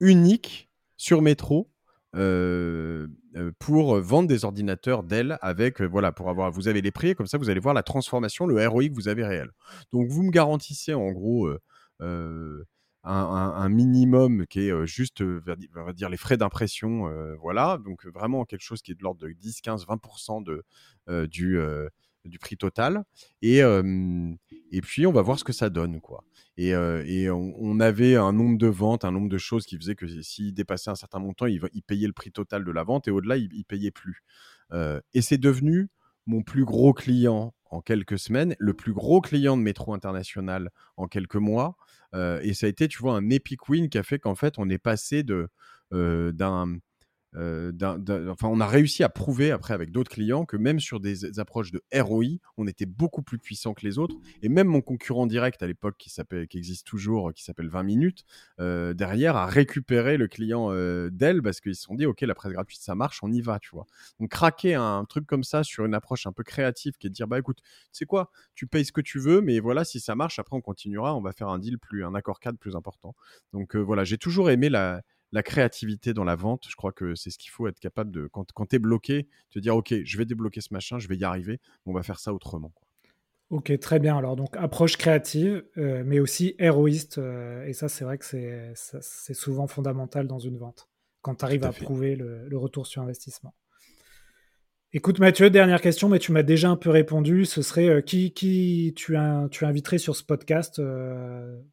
unique sur Métro euh, euh, pour vendre des ordinateurs Dell avec, euh, voilà, pour avoir, vous avez les prix, comme ça vous allez voir la transformation, le ROI que vous avez réel. Donc vous me garantissez en gros un, minimum qui est juste, on va dire, les frais d'impression, voilà, donc vraiment quelque chose qui est de l'ordre de 10, 15, 20% de, du, prix total. Et, et puis on va voir ce que ça donne, quoi. Et, on, avait un nombre de ventes, un nombre de choses qui faisait que s'il dépassait un certain montant, il, il, payait le prix total de la vente et au-delà, il, ne payait plus. et c'est devenu mon plus gros client en quelques semaines, le plus gros client de métro international en quelques mois. Et ça a été, tu vois, un epic win qui a fait qu'en fait, on est passé de d'un euh, enfin, on a réussi à prouver après avec d'autres clients que même sur des approches de ROI, on était beaucoup plus puissant que les autres. Et même mon concurrent direct à l'époque, qui, qui existe toujours, qui s'appelle 20 minutes, euh, derrière a récupéré le client euh, d'elle parce qu'ils se sont dit, OK, la presse gratuite, ça marche, on y va, tu vois. Donc, craquer un truc comme ça sur une approche un peu créative qui est de dire, bah écoute, tu sais quoi, tu payes ce que tu veux, mais voilà, si ça marche, après on continuera, on va faire un deal plus, un accord cadre plus important. Donc voilà, j'ai toujours aimé la, la créativité dans la vente, je crois que c'est ce qu'il faut être capable de, quand, quand tu es bloqué, te dire, OK, je vais débloquer ce machin, je vais y arriver, on va faire ça autrement. Ok, très bien. Alors, donc, approche créative, euh, mais aussi héroïste. Euh, et ça, c'est vrai que c'est souvent fondamental dans une vente, quand tu arrives à, prouver le, retour sur investissement. Écoute Mathieu, dernière question, mais tu m'as déjà un peu répondu. Ce serait qui, qui tu, tu inviterais sur ce podcast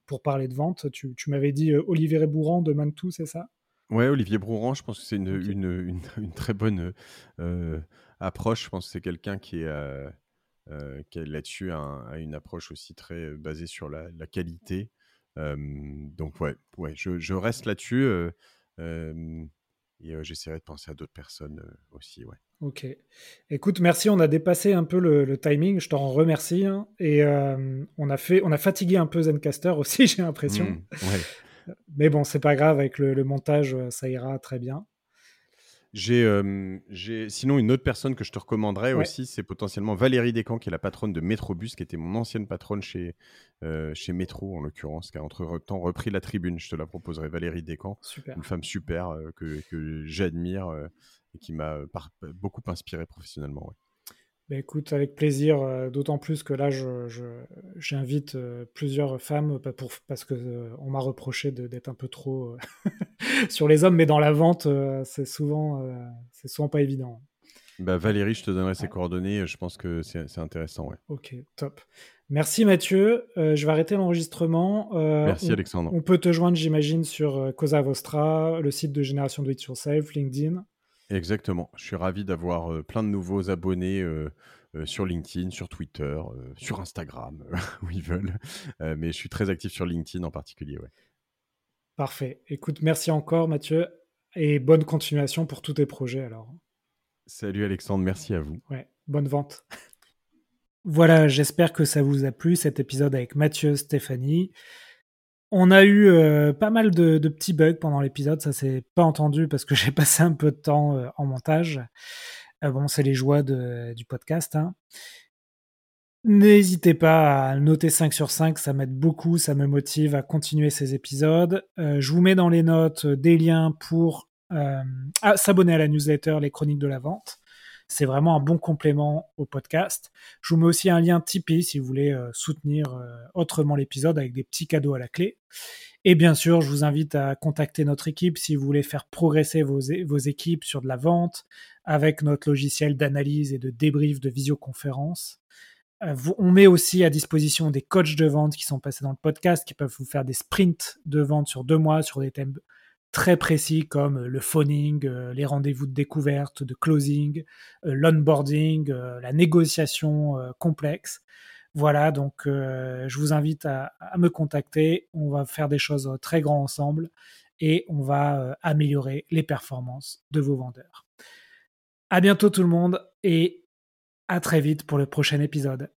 pour parler de vente? Tu, m'avais dit Olivier Bourran de Mantou, c'est ça? Ouais, Olivier Brouran, je pense que c'est une, (laughs) une, très bonne approche. Je pense que c'est quelqu'un qui est, qui là-dessus a, une approche aussi très basée sur la, qualité. donc ouais, ouais je, je reste là-dessus. Et j'essaierai de penser à d'autres personnes aussi, ouais. Ok. Écoute, merci. On a dépassé un peu le, timing. Je t'en remercie. Hein. Et on a fait, on a fatigué un peu Zencaster (laughs) aussi, j'ai l'impression. Mmh, ouais. Mais bon, c'est pas grave. Avec le, montage, ça ira très bien. J'ai, sinon une autre personne que je te recommanderais aussi, c'est potentiellement Valérie Descamps, qui est la patronne de Métrobus, qui était mon ancienne patronne chez, chez Métro, en l'occurrence, qui a entre-temps repris la tribune. Je te la proposerai, Valérie Descamps. Une femme super que, que j'admire et qui m'a beaucoup inspiré professionnellement. Bah, écoute, avec plaisir, euh, d'autant plus que là, j'invite euh, plusieurs femmes bah, pour, parce qu'on euh, on m'a reproché d'être un peu trop (laughs) sur les hommes, mais dans la vente, c'est souvent, c'est souvent pas évident. Bah, Valérie, je te donnerai ses coordonnées, je pense que c'est intéressant. Ouais. Ok, top. Merci Mathieu, je vais arrêter l'enregistrement. Merci Alexandre. On peut te joindre, j'imagine, sur Cosa Vostra, le site de Génération Do It Yourself, LinkedIn. Exactement. Je suis ravi d'avoir plein de nouveaux abonnés sur LinkedIn, sur Twitter, sur Instagram, (laughs) où ils veulent. mais je suis très actif sur LinkedIn en particulier. Ouais. Parfait. Écoute, merci encore Mathieu et bonne continuation pour tous tes projets alors. Salut Alexandre, merci à vous. Ouais, bonne vente. (laughs) voilà, j'espère que ça vous a plu cet épisode avec Mathieu, Stéphanie. On a eu euh, pas mal de, petits bugs pendant l'épisode, ça s'est pas entendu parce que (laughs) j'ai passé un peu de temps euh, en montage. Euh, bon, c'est les joies du podcast. Hein. N'hésitez pas à noter 5 sur 5, ça m'aide beaucoup, ça me motive à continuer ces épisodes. je vous mets dans les notes des liens pour s'abonner à la newsletter Les Chroniques de la Vente. C'est vraiment un bon complément au podcast. Je vous mets aussi un lien Tipeee si vous voulez euh, soutenir euh, autrement l'épisode avec des petits cadeaux à la clé. Et bien sûr, je vous invite à contacter notre équipe si vous voulez faire progresser vos, équipes sur de la vente avec notre logiciel d'analyse et de débrief de visioconférence. Euh, on met aussi à disposition des coachs de vente qui sont passés dans le podcast, qui peuvent vous faire des sprints de vente sur deux mois sur des thèmes très précis comme le phoning, euh, les rendez-vous de découverte, de closing, euh, l'onboarding, euh, la négociation complexe. Voilà, donc je vous invite à, me contacter. On va faire des choses très grands ensemble et on va améliorer les performances de vos vendeurs. À bientôt tout le monde et à très vite pour le prochain épisode.